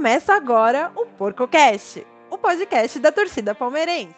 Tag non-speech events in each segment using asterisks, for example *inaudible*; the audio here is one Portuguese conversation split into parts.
Começa agora o PorcoCast, o podcast da torcida palmeirense.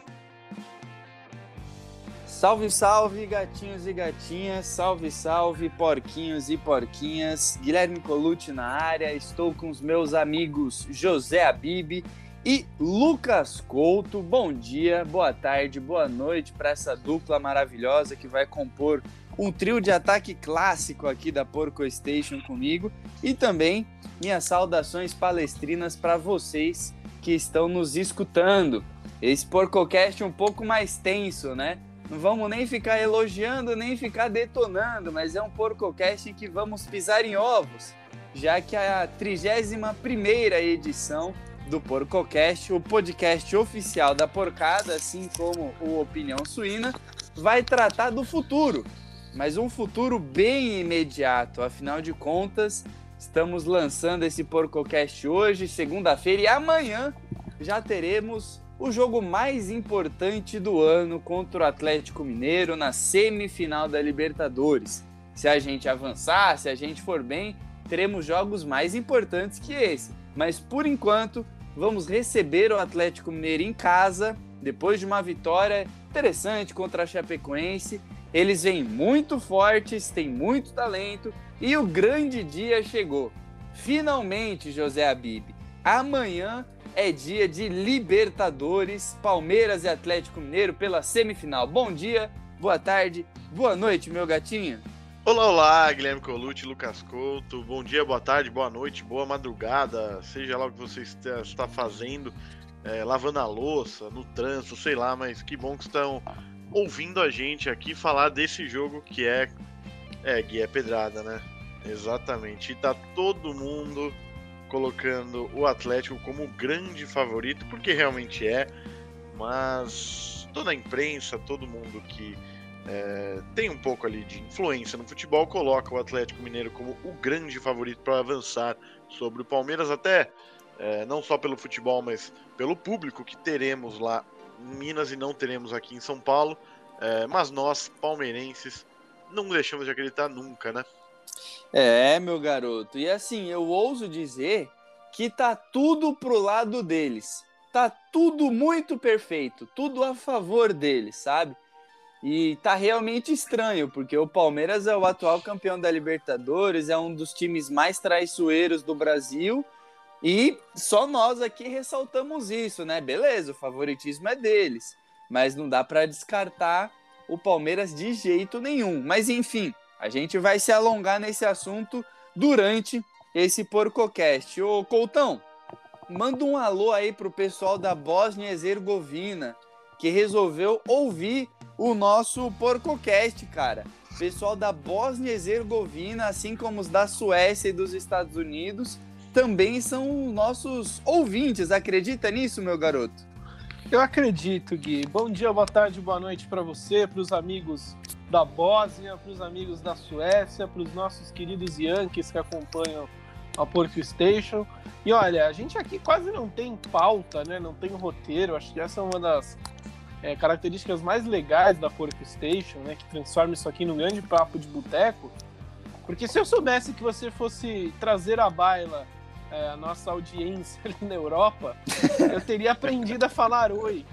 Salve, salve, gatinhos e gatinhas, salve, salve, porquinhos e porquinhas. Guilherme Colucci na área, estou com os meus amigos José Abib e Lucas Couto. Bom dia, boa tarde, boa noite para essa dupla maravilhosa que vai compor um trio de ataque clássico aqui da Porco Station comigo e também minhas saudações palestrinas para vocês que estão nos escutando. Esse PorcoCast um pouco mais tenso, né? Não vamos nem ficar elogiando, nem ficar detonando, mas é um PorcoCast em que vamos pisar em ovos, já que a 31 primeira edição do PorcoCast, o podcast oficial da porcada, assim como o Opinião Suína, vai tratar do futuro, mas um futuro bem imediato. Afinal de contas, estamos lançando esse PorcoCast hoje, segunda-feira, e amanhã já teremos o jogo mais importante do ano contra o Atlético Mineiro na semifinal da Libertadores. Se a gente avançar, se a gente for bem, teremos jogos mais importantes que esse. Mas por enquanto, vamos receber o Atlético Mineiro em casa, depois de uma vitória interessante contra a Chapecoense eles vêm muito fortes, têm muito talento e o grande dia chegou. Finalmente, José Abib, amanhã é dia de Libertadores, Palmeiras e Atlético Mineiro pela semifinal. Bom dia, boa tarde, boa noite, meu gatinho. Olá, olá, Guilherme Colucci, Lucas Couto. Bom dia, boa tarde, boa noite, boa madrugada, seja lá o que você está fazendo, é, lavando a louça, no trânsito, sei lá, mas que bom que estão ouvindo a gente aqui falar desse jogo que é. É, Gui, é pedrada, né? Exatamente. E tá todo mundo colocando o Atlético como grande favorito, porque realmente é, mas toda a imprensa, todo mundo que é, tem um pouco ali de influência no futebol, coloca o Atlético Mineiro como o grande favorito para avançar sobre o Palmeiras, até é, não só pelo futebol, mas pelo público que teremos lá Minas e não teremos aqui em São Paulo. É, mas nós, palmeirenses, não deixamos de acreditar nunca, né? É, meu garoto. E assim, eu ouso dizer que tá tudo pro lado deles. Tá tudo muito perfeito, tudo a favor deles, sabe? E tá realmente estranho, porque o Palmeiras é o atual campeão da Libertadores, é um dos times mais traiçoeiros do Brasil e só nós aqui ressaltamos isso, né? Beleza, o favoritismo é deles, mas não dá para descartar o Palmeiras de jeito nenhum. Mas enfim, a gente vai se alongar nesse assunto durante esse PorcoCast. Ô Coutão, manda um alô aí pro pessoal da Bósnia Herzegovina que resolveu ouvir o nosso PorcoCast, cara. Pessoal da Bósnia Herzegovina, assim como os da Suécia e dos Estados Unidos, também são nossos ouvintes. Acredita nisso, meu garoto? Eu acredito, Gui. Bom dia, boa tarde, boa noite para você, para os amigos da Bósnia, para os amigos da Suécia, para os nossos queridos Yankees que acompanham a Porco Station. E olha, a gente aqui quase não tem pauta, né? Não tem roteiro. Acho que essa é uma das é, características mais legais da Porco Station, né? Que transforma isso aqui num grande papo de boteco. Porque se eu soubesse que você fosse trazer a baila é, a nossa audiência *laughs* ali na Europa, eu teria aprendido a falar oi.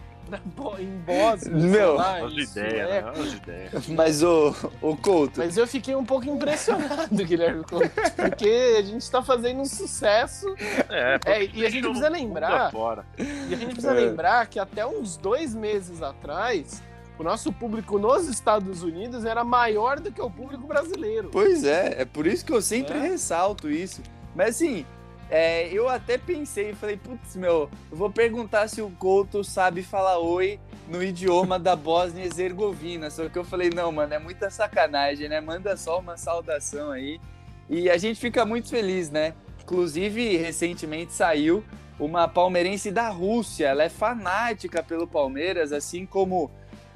Em Bósnia, Meu, lá, ideia, né? ideia. Mas o, o Couto. Mas eu fiquei um pouco impressionado, *laughs* Guilherme Couto, porque a gente está fazendo um sucesso. É, é e a gente precisa lembrar. E a gente precisa é. lembrar que até uns dois meses atrás, o nosso público nos Estados Unidos era maior do que o público brasileiro. Pois é, é por isso que eu sempre é. ressalto isso. Mas assim, é, eu até pensei, falei, putz, meu, eu vou perguntar se o Couto sabe falar oi no idioma da Bósnia Herzegovina. Só que eu falei, não, mano, é muita sacanagem, né? Manda só uma saudação aí. E a gente fica muito feliz, né? Inclusive, recentemente saiu uma palmeirense da Rússia. Ela é fanática pelo Palmeiras, assim como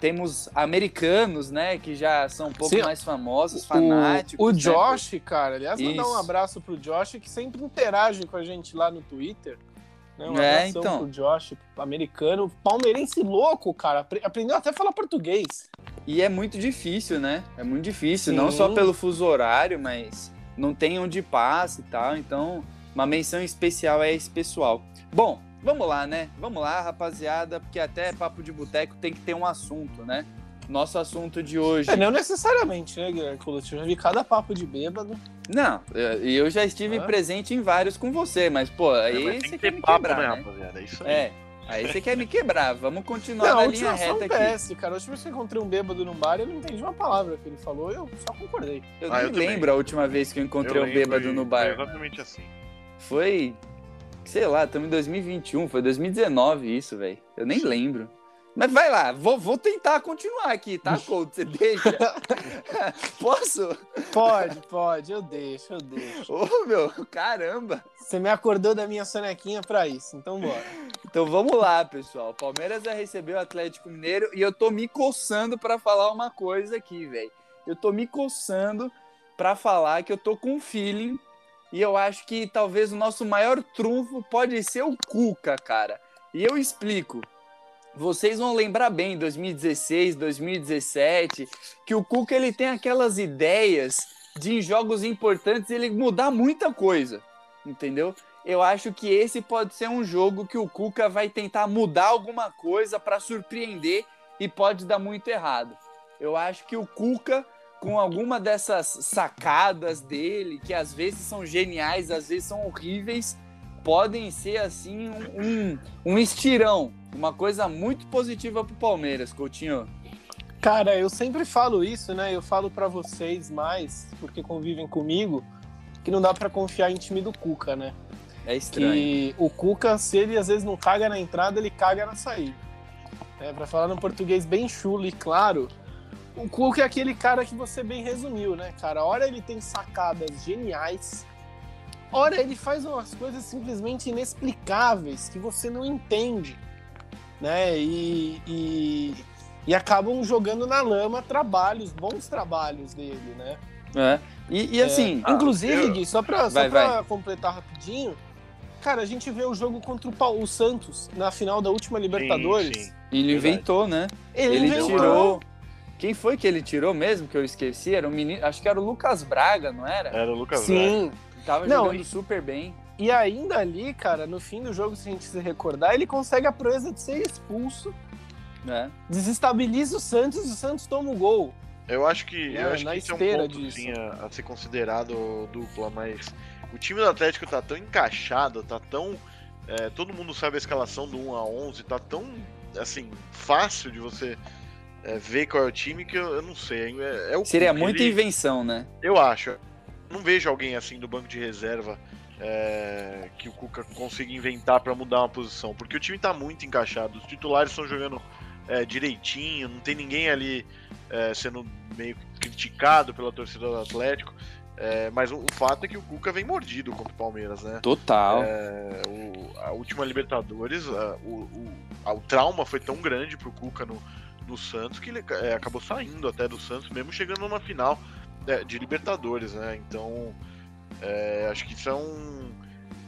temos americanos, né, que já são um pouco Sim, mais famosos, fanáticos. O, o né, Josh, por... cara, aliás, Isso. mandar um abraço pro Josh, que sempre interage com a gente lá no Twitter. Né? Um é, então. pro Josh, americano, palmeirense louco, cara. Aprendeu até a falar português. E é muito difícil, né? É muito difícil, Sim. não só pelo fuso horário, mas não tem onde passa e tal. Então, uma menção especial a esse pessoal. Bom, vamos lá, né? Vamos lá, rapaziada, porque até papo de boteco tem que ter um assunto, né? Nosso assunto de hoje. É, não necessariamente, né, Guilherme? Eu já vi cada papo de bêbado. Não, e eu já estive Ah. presente em vários com você, mas, pô, aí Mas tem você que quer ter me papo, quebrar, né, né? rapaziada? É isso aí. É, aí você quer me quebrar. Vamos continuar Não, na a linha reta aqui. PS, cara. A última vez que eu encontrei um bêbado num bar, eu não entendi uma palavra que ele falou, eu só concordei. Eu Ah, nem eu também. lembro a última vez que eu encontrei Eu um bêbado no É bar. exatamente assim. Foi, sei lá, estamos em 2021, foi 2019 isso, velho. Eu nem lembro. Mas vai lá, vou, vou tentar continuar aqui, tá, *laughs* Couto? Você deixa? *laughs* Posso? Pode, pode, eu deixo, eu deixo. Ô, meu, caramba. Você me acordou da minha sonequinha pra isso, então bora. Então vamos lá, pessoal. Palmeiras vai receber o Atlético Mineiro e eu tô me coçando pra falar uma coisa aqui, velho. Eu tô me coçando pra falar que eu tô com um feeling e eu acho que talvez o nosso maior trunfo pode ser o Cuca, cara. E eu explico. Vocês vão lembrar bem, 2016, 2017, que o Cuca ele tem aquelas ideias de em jogos importantes ele mudar muita coisa, entendeu? Eu acho que esse pode ser um jogo que o Cuca vai tentar mudar alguma coisa para surpreender e pode dar muito errado. Eu acho que o Cuca, com alguma dessas sacadas dele, que às vezes são geniais, às vezes são horríveis, podem ser assim um, um, um estirão, uma coisa muito positiva pro Palmeiras, Coutinho. Cara, eu sempre falo isso, né? Eu falo pra vocês mais, porque convivem comigo, que não dá pra confiar em time do Cuca, né? É estranho. Que o Cuca, se ele às vezes não caga na entrada, ele caga na saída. É, pra falar no português bem chulo e claro, o Cuca é aquele cara que você bem resumiu, né, cara? Ora ele tem sacadas geniais, ora ele faz umas coisas simplesmente inexplicáveis que você não entende, né? E, e, e acabam jogando na lama trabalhos, bons trabalhos dele, né? É. E, e assim, Ah, Inclusive, Gui, só pra, só Vai, pra completar rapidinho, cara, a gente vê o jogo contra o, Pau- o Santos na final da última Libertadores. sim. ele verdade. inventou, né? Ele, Ele inventou. tirou. Quem foi que ele tirou mesmo? Que eu esqueci? Era um menino. Acho que era o Lucas Braga, não era? Era o Lucas Braga. Sim. Tava Não, jogando e- super bem. E ainda ali, cara, no fim do jogo, se a gente se recordar, ele consegue a proeza de ser expulso, Né? desestabiliza o Santos e o Santos toma o gol. Eu acho que, É, eu acho na que isso é um ponto disso. sim, a, a ser considerado dupla, mas o time do Atlético tá tão encaixado, tá tão. é, todo mundo sabe a escalação do 1 a 11, tá tão assim, fácil de você é, ver qual é o time que eu, eu não sei. É, é o Seria muita ele- invenção, né? Eu acho. Eu Não vejo alguém assim do banco de reserva é, que o Cuca consiga inventar pra mudar uma posição, porque o time tá muito encaixado. Os titulares estão jogando é, direitinho, não tem ninguém ali é, sendo meio criticado pela torcida do Atlético. é, mas o, o fato é que o Cuca vem mordido contra o Palmeiras, né? Total. É, o- a última Libertadores, a- o, o- a- o trauma foi tão grande pro Cuca no, no Santos que ele é, acabou saindo até do Santos, mesmo chegando numa final é, de Libertadores, né? Então, é, acho que isso é um.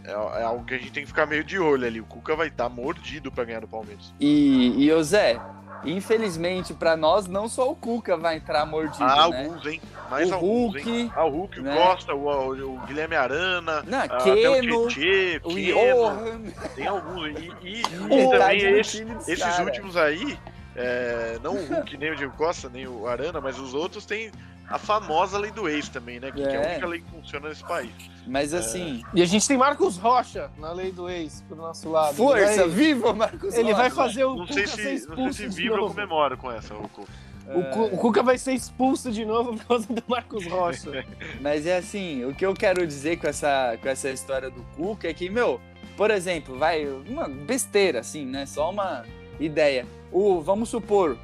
É, é algo que a gente tem que ficar meio de olho ali. O Cuca vai estar mordido pra ganhar do Palmeiras. E, e ô Zé, infelizmente pra nós, não só o Cuca vai entrar mordido, Ah, né? alguns, hein? Mais O alguns, Hulk, hein? Ah, o Hulk, né? o Costa, o, o- Guilherme Arana, Não, até Keno, o Tietê, o Keno, Johan, tem alguns. E, e- e *laughs* também esse, Esses cara. últimos aí, é, não o Hulk, nem o Diego Costa, nem o Arana, mas os outros têm a famosa lei do ex também, né? Que, que é a É. única lei que funciona nesse país. Mas assim, E a gente tem Marcos Rocha na lei do ex pro nosso lado. força, vai, viva Marcos ele vai Rocha. fazer o Não sei se, não sei se vibra ou comemora com essa, o Cu. O, o Cuca vai ser expulso de novo por causa do Marcos Rocha. *laughs* Mas é assim, o que eu quero dizer com essa, com essa história do Cuca é que, meu, por exemplo, vai, uma besteira, assim, né? Só uma ideia. O, vamos supor,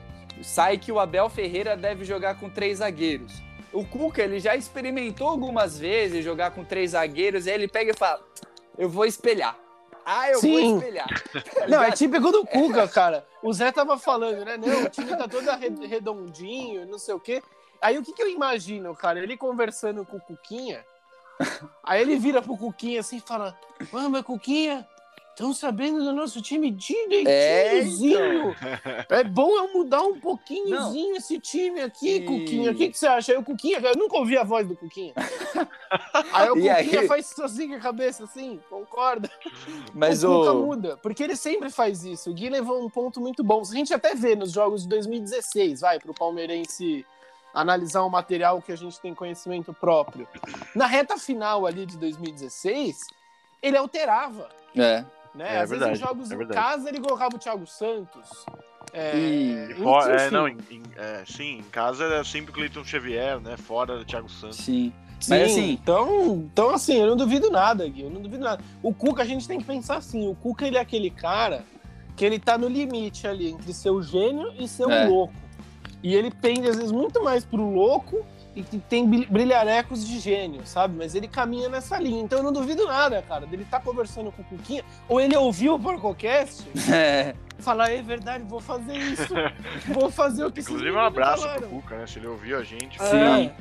sai que o Abel Ferreira deve jogar com três zagueiros. O Cuca, ele já experimentou algumas vezes jogar com três zagueiros, e aí ele pega e fala: Eu vou espelhar. Ah, eu Sim. vou espelhar. Tá *laughs* Não, é típico do Cuca, cara. O Zé tava falando, né? Não, o time tá todo redondinho, não sei o quê. Aí o que, que eu imagino, cara? Ele conversando com o Cuquinha. Aí ele vira pro Cuquinha assim e fala: Mano, Cuquinha, Estão sabendo do nosso time É, direitinhozinho. É, bom eu mudar um pouquinhozinho esse time aqui, E- Cuquinha. O que, que você acha? Aí o Cuquinha, eu nunca ouvi a voz do Cuquinha. *laughs* aí o E Cuquinha aí- faz com a cabeça, assim, concorda? *laughs* Mas o Cuca o. muda, porque ele sempre faz isso. O Gui levou um ponto muito bom. A gente até vê nos jogos de 2016, vai, pro palmeirense analisar um material que a gente tem conhecimento próprio. Na reta final ali de 2016, ele alterava, É. né? É Às verdade, vezes em jogos é em casa ele colocava o Thiago Santos. É, E- fora- é, enfim. não, em- em- é, sim, em casa era sempre o Cleiton Xavier, né? Fora o Thiago Santos. Sim. Sim, Mas assim, então, então assim, eu não duvido nada, Gui, eu não duvido nada. O Cuca, a gente tem que pensar assim, o Cuca ele é aquele cara que ele tá no limite ali entre ser o gênio e ser É. o louco. E ele pende às vezes muito mais pro louco e que tem bri- brilharecos de gênio, sabe? Mas ele caminha nessa linha. Então eu não duvido nada, cara, dele tá conversando com o Cuquinha, ou ele ouviu o Porcocast *laughs* é, falar, é verdade, vou fazer isso. vou fazer o que Inclusive, um abraço falaram." pro Cuca, né? Se ele ouviu a gente. É.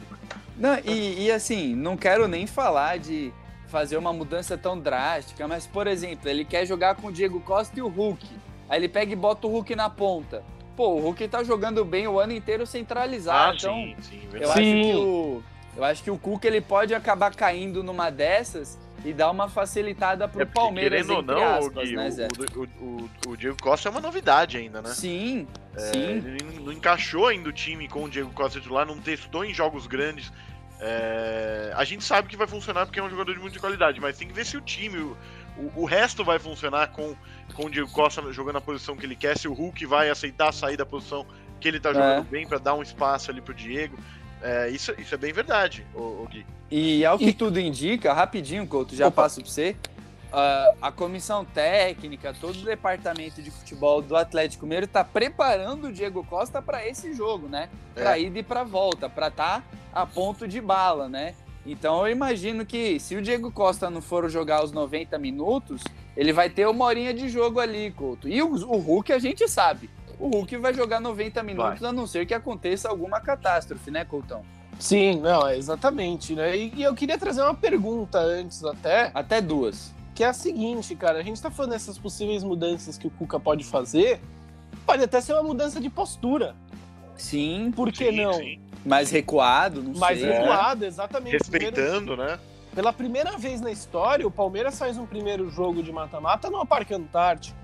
Não, e, e assim, não quero nem falar de fazer uma mudança tão drástica, mas, por exemplo, ele quer jogar com o Diego Costa e o Hulk. Aí ele pega e bota o Hulk na ponta. Pô, o Hulk tá jogando bem o ano inteiro Ah, centralizado. então, sim, sim, eu verdade. acho, Sim. que o, eu acho que o Cuca ele pode acabar caindo numa dessas e dar uma facilitada pro É porque, Palmeiras, querendo ou não, aspas, Gui, né, o, Zé? o, o- o Diego Costa é uma novidade ainda, né? Sim, É, sim. ele não encaixou ainda o time com o Diego Costa titular, não testou em jogos grandes. É, a gente sabe que vai funcionar porque é um jogador de muita qualidade, mas tem que ver se o time, o, o- resto vai funcionar com, com o Diego Costa jogando a posição que ele quer, se o Hulk vai aceitar sair da posição que ele tá jogando É. bem pra dar um espaço ali pro Diego. É, isso, isso é bem verdade, o, Gui. E ao que E- tudo indica, rapidinho, Couto, já Opa. passo para você. ah, a comissão técnica, todo o departamento de futebol do Atlético Mineiro está preparando o Diego Costa para esse jogo, né? Para É. ida e para volta, para estar a ponto de bala, né? Então eu imagino que se o Diego Costa não for jogar os 90 minutos, ele vai ter uma horinha de jogo ali, Couto. E o, o Hulk a gente sabe. O Hulk vai jogar 90 minutos, a não ser que aconteça alguma catástrofe, né, Coutão? Sim, não, é exatamente, né? E, e eu queria trazer uma pergunta antes até, Até duas. que é a seguinte, cara, a gente tá falando dessas possíveis mudanças que o Cuca pode fazer, pode até ser uma mudança de postura, Sim, por que Sim, não? sim. Mais recuado, não Mais sei. recuado, exatamente. Primeiro- Respeitando, né? pela primeira vez na história, o Palmeiras faz um primeiro jogo de mata-mata no Parque Antártico.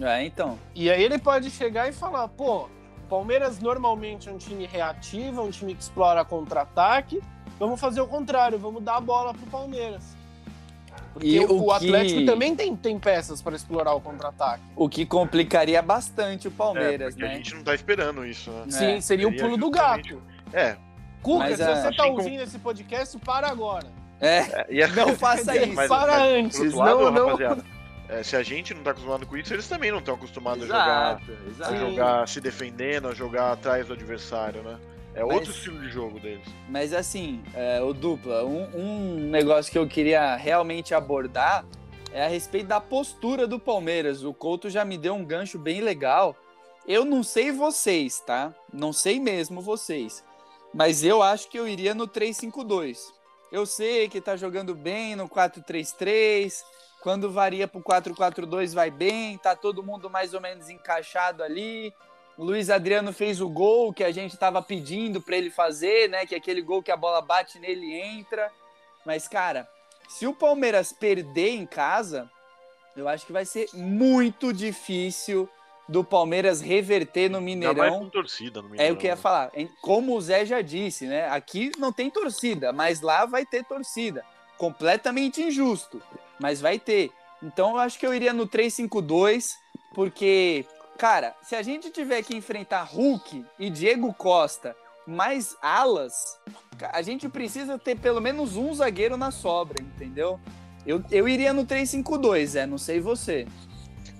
É, então. E aí ele pode chegar e falar, pô, Palmeiras normalmente é um time reativo, é um time que explora contra-ataque. Vamos fazer o contrário, vamos dar a bola pro Palmeiras. Porque E o, o Atlético que- também tem, tem peças para explorar o contra-ataque. O que complicaria bastante o É, Palmeiras, a né? gente não tá esperando isso, né? Sim, seria o pulo do gato. É, Cuca, Mas, se você tá assim como- ouvindo esse podcast, para agora. É, é, e a- não faça Quer *laughs* dizer, isso. Mas- para mas, antes. Lado, não, não. rapaziada, é, se a gente não tá acostumado com isso, eles também não estão acostumados a jogar, Exato, a exato. Jogar se defendendo, a jogar atrás do adversário, né? É Mas- outro estilo de jogo deles. Mas assim, é, o dupla, um, um negócio que eu queria realmente abordar é a respeito da postura do Palmeiras. O Couto já me deu um gancho bem legal. Eu não sei vocês, tá? Não sei mesmo vocês. Mas eu acho que eu iria no 3-5-2. Eu sei que tá jogando bem no 4-3-3. Quando varia pro 4-4-2 vai bem, tá todo mundo mais ou menos encaixado ali. O Luiz Adriano fez o gol que a gente estava pedindo para ele fazer, né? Que é aquele gol que a bola bate nele e entra. Mas, cara, se o Palmeiras perder em casa, eu acho que vai ser muito difícil do Palmeiras reverter no Mineirão. torcida no É Mineirão. o que eu ia falar. Em- Como o Zé já disse, né? Aqui não tem torcida, mas lá vai ter torcida. Completamente injusto, mas vai ter. Então eu acho que eu iria no 3-5-2, porque, cara, se a gente tiver que enfrentar Hulk e Diego Costa mais alas, a gente precisa ter pelo menos um zagueiro na sobra, entendeu? Eu, eu iria no 3-5-2, Zé, não sei você.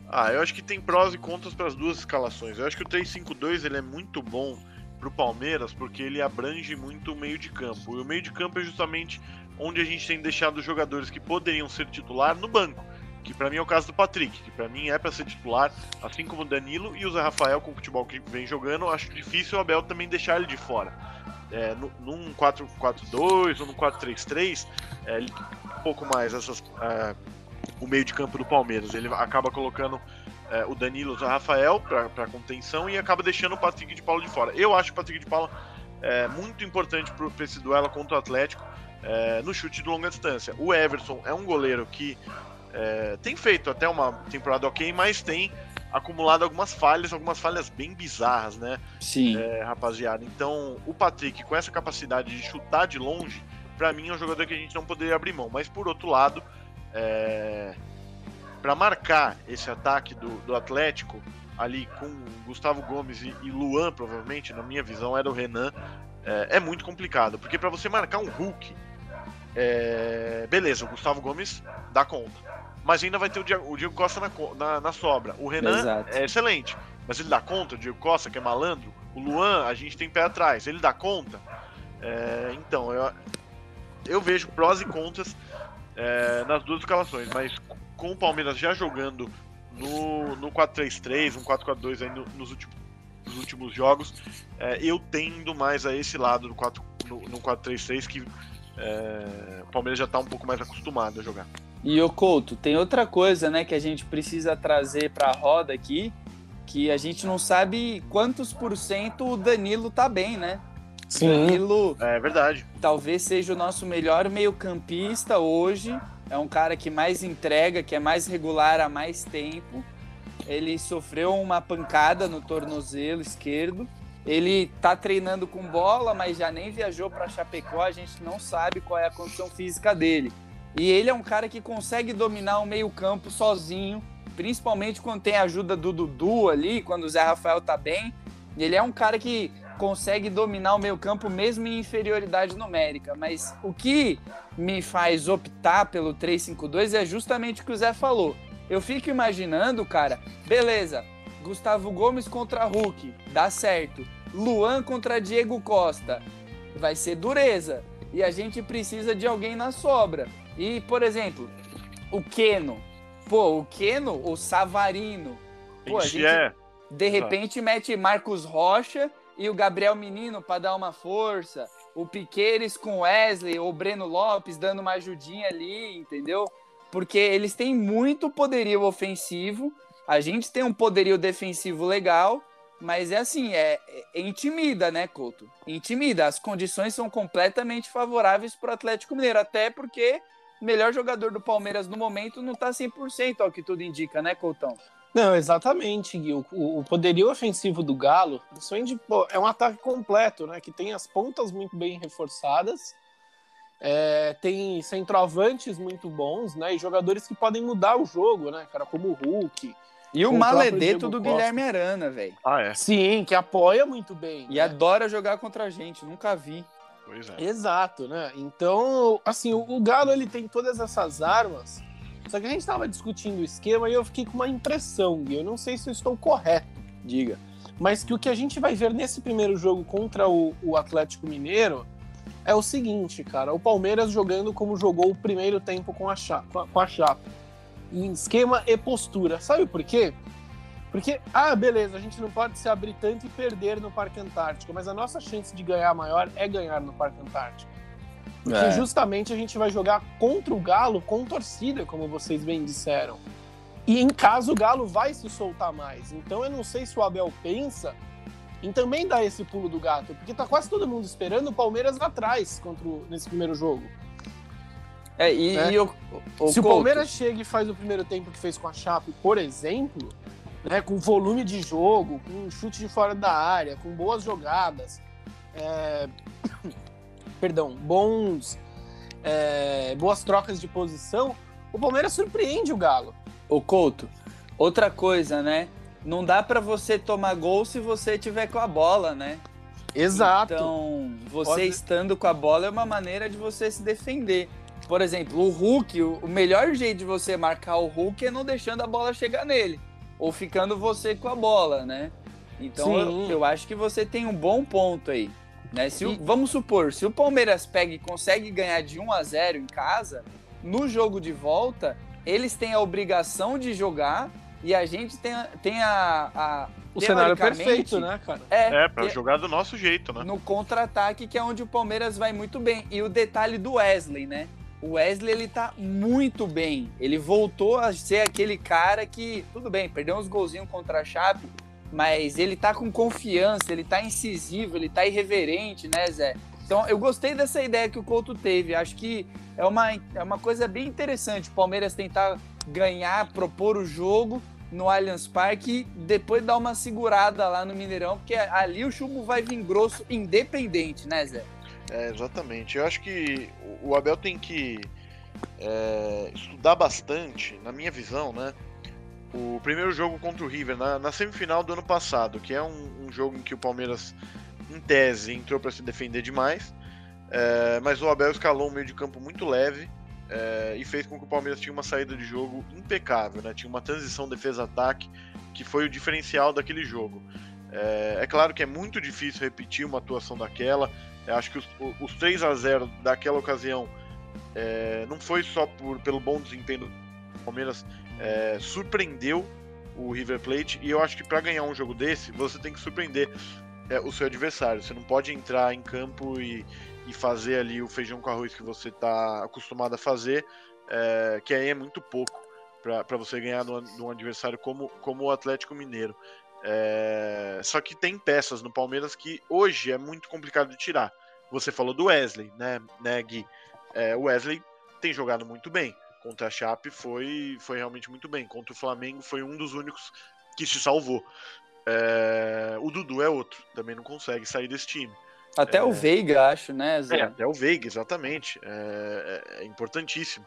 Ah, eu acho que tem prós e contras para as duas escalações. Eu acho que o 3-5-2 ele é muito bom pro Palmeiras porque ele abrange muito o meio de campo. E o meio de campo é justamente onde a gente tem deixado jogadores que poderiam ser titular no banco. Que pra mim é o caso do Patrick, que pra mim é pra ser titular, assim como o Danilo e o Zé Rafael com o futebol que vem jogando. Acho difícil o Abel também deixar ele de fora. É, num 4-4-2 ou num 4-3-3, é, um pouco mais essas, ah, o meio de campo do Palmeiras. Ele acaba colocando é, o Danilo o Rafael para contenção e acaba deixando o Patrick de Paulo de fora. Eu acho o Patrick de Paulo é, muito importante para esse duelo contra o Atlético é, no chute de longa distância. O Everson é um goleiro que é, tem feito até uma temporada ok, mas tem acumulado algumas falhas, algumas falhas bem bizarras, né? Sim. É, rapaziada. Então, o Patrick, com essa capacidade de chutar de longe, para mim é um jogador que a gente não poderia abrir mão. Mas por outro lado, é... para marcar esse ataque do, do Atlético, ali com Gustavo Gomes e, e, Luan, provavelmente, na minha visão, era o Renan, é, é muito complicado. Porque para você marcar um Hulk, é... beleza, o Gustavo Gomes dá conta mas ainda vai ter o Diego, o Diego Costa na, na, na, sobra. O Renan Exato. é excelente, mas ele dá conta, o Diego Costa, que é malandro. O Luan, a gente tem pé atrás, ele dá conta. É, então, eu, eu vejo prós e contras é, nas duas escalações, mas com o Palmeiras já jogando no, no 4-3-3, um 4-4-2 aí no, nos, últimos, nos últimos jogos, é, eu tendo mais a esse lado do 4, no, no 4-3-3 que é, o Palmeiras já está um pouco mais acostumado a jogar. E o Couto, tem outra coisa, né, que a gente precisa trazer para a roda aqui, que a gente não sabe quantos por cento o Danilo tá bem, né? Sim. Danilo, é verdade. Talvez seja o nosso melhor meio-campista hoje. É um cara que mais entrega, que é mais regular há mais tempo. Ele sofreu uma pancada no tornozelo esquerdo. Ele tá treinando com bola, mas já nem viajou para Chapecó. A gente não sabe qual é a condição física dele. E ele é um cara que consegue dominar o meio-campo sozinho, principalmente quando tem a ajuda do Dudu ali, quando o Zé Rafael tá bem. Ele é um cara que consegue dominar o meio-campo mesmo em inferioridade numérica. Mas o que me faz optar pelo 3-5-2 é justamente o que o Zé falou. Eu fico imaginando, cara, beleza, Gustavo Gomes contra Hulk, dá certo. Luan contra Diego Costa, vai ser dureza. E a gente precisa de alguém na sobra. E, por exemplo, o Keno. Pô, o Keno, o Savarino. Pô, a gente, é. de repente mete Marcos Rocha e o Gabriel Menino para dar uma força. O Piqueires com Wesley ou Breno Lopes dando uma ajudinha ali, entendeu? Porque eles têm muito poderio ofensivo. A gente tem um poderio defensivo legal. Mas é assim, é, é, intimida, né, Couto? Intimida. As condições são completamente favoráveis para o Atlético Mineiro, até porque melhor jogador do Palmeiras no momento não tá 100% ao que tudo indica, né, Coutão? Não, exatamente, Gui. O, o poderio ofensivo do Galo pô, é um ataque completo, né? Que tem as pontas muito bem reforçadas, é, tem centroavantes muito bons, né? E jogadores que podem mudar o jogo, né, cara? Como o Hulk. E o maledeto do Costa. Guilherme Arana, velho. Ah, é? Sim, que apoia muito bem. E né? adora jogar contra a gente, nunca vi. Pois é. Exato, né? Então, assim, o, o Galo ele tem todas essas armas. Só que a gente estava discutindo o esquema e eu fiquei com uma impressão, Gui. Eu não sei se eu estou correto, diga. Mas que o que a gente vai ver nesse primeiro jogo contra o, o Atlético Mineiro é o seguinte, cara. O Palmeiras jogando como jogou o primeiro tempo com a, chapa, com a chapa. Em esquema e postura. Sabe por quê? Porque, ah, beleza, a gente não pode se abrir tanto e perder no Parque Antártico, mas a nossa chance de ganhar maior é ganhar no Parque Antártico. Porque é. justamente a gente vai jogar contra o Galo com torcida, como vocês bem disseram. E em caso o Galo vai se soltar mais. Então eu não sei se o Abel pensa em também dar esse pulo do gato, porque tá quase todo mundo esperando o Palmeiras lá atrás contra o, nesse primeiro jogo. É, e, né? e o, o, se o Palmeiras chega e faz o primeiro tempo que fez com a Chape, por exemplo, né, com volume de jogo, com chute de fora da área, com boas jogadas, é... perdão, bons, é... boas trocas de posição, o Palmeiras surpreende o Galo. O Couto, outra coisa, né? Não dá para você tomar gol se você tiver com a bola, né? Exato. Então, você Pode... estando com a bola é uma maneira de você se defender. Por exemplo, o Hulk, o melhor jeito de você marcar o Hulk é não deixando a bola chegar nele ou ficando você com a bola, né? Então eu, eu, acho que você tem um bom ponto aí. Né? Se o, vamos supor, se o Palmeiras pega e consegue ganhar de 1 a 0 em casa, no jogo de volta, eles têm a obrigação de jogar e a gente tem, tem a, a o cenário perfeito, né, cara? É, é pra jogar do nosso jeito, né? No contra-ataque, que é onde o Palmeiras vai muito bem. E o detalhe do Wesley, né? o Wesley ele tá muito bem. Ele voltou a ser aquele cara que, tudo bem, perdeu uns golzinhos contra a Chape, mas ele tá com confiança, ele tá incisivo, ele tá irreverente, né, Zé? Então eu gostei dessa ideia que o Couto teve. Acho que é uma, é uma coisa bem interessante. O Palmeiras tentar ganhar, propor o jogo no Allianz Parque e depois dar uma segurada lá no Mineirão, porque ali o chumbo vai vir grosso, independente, né, Zé? É, exatamente. Eu acho que o Abel tem que é, estudar bastante, na minha visão, né? O primeiro jogo contra o River, na, na semifinal do ano passado, que é um, um, jogo em que o Palmeiras, em tese, entrou para se defender demais, é, mas o Abel escalou um meio de campo muito leve é, e fez com que o Palmeiras tinha uma saída de jogo impecável, né? Tinha uma transição defesa-ataque que foi o diferencial daquele jogo. É, é, claro que é muito difícil repetir uma atuação daquela. Eu acho que os, os 3 a 0 daquela ocasião é, não foi só por, pelo bom desempenho do Palmeiras, é, surpreendeu o River Plate. E eu acho que para ganhar um jogo desse, você tem que surpreender é, o seu adversário. Você não pode entrar em campo e, e fazer ali o feijão com arroz que você está acostumado a fazer, é, que aí é muito pouco para você ganhar de um adversário como, como o Atlético Mineiro. É, só que tem peças no Palmeiras que hoje é muito complicado de tirar. Você falou do Wesley, né, né Gui? É, o Wesley tem jogado muito bem. Contra a Chape foi, foi realmente muito bem. Contra o Flamengo foi um dos únicos que se salvou. É, o Dudu é outro, também não consegue sair desse time. Até é, o Veiga, acho, né, Zé? É, até o Veiga, exatamente. É, é, é importantíssimo.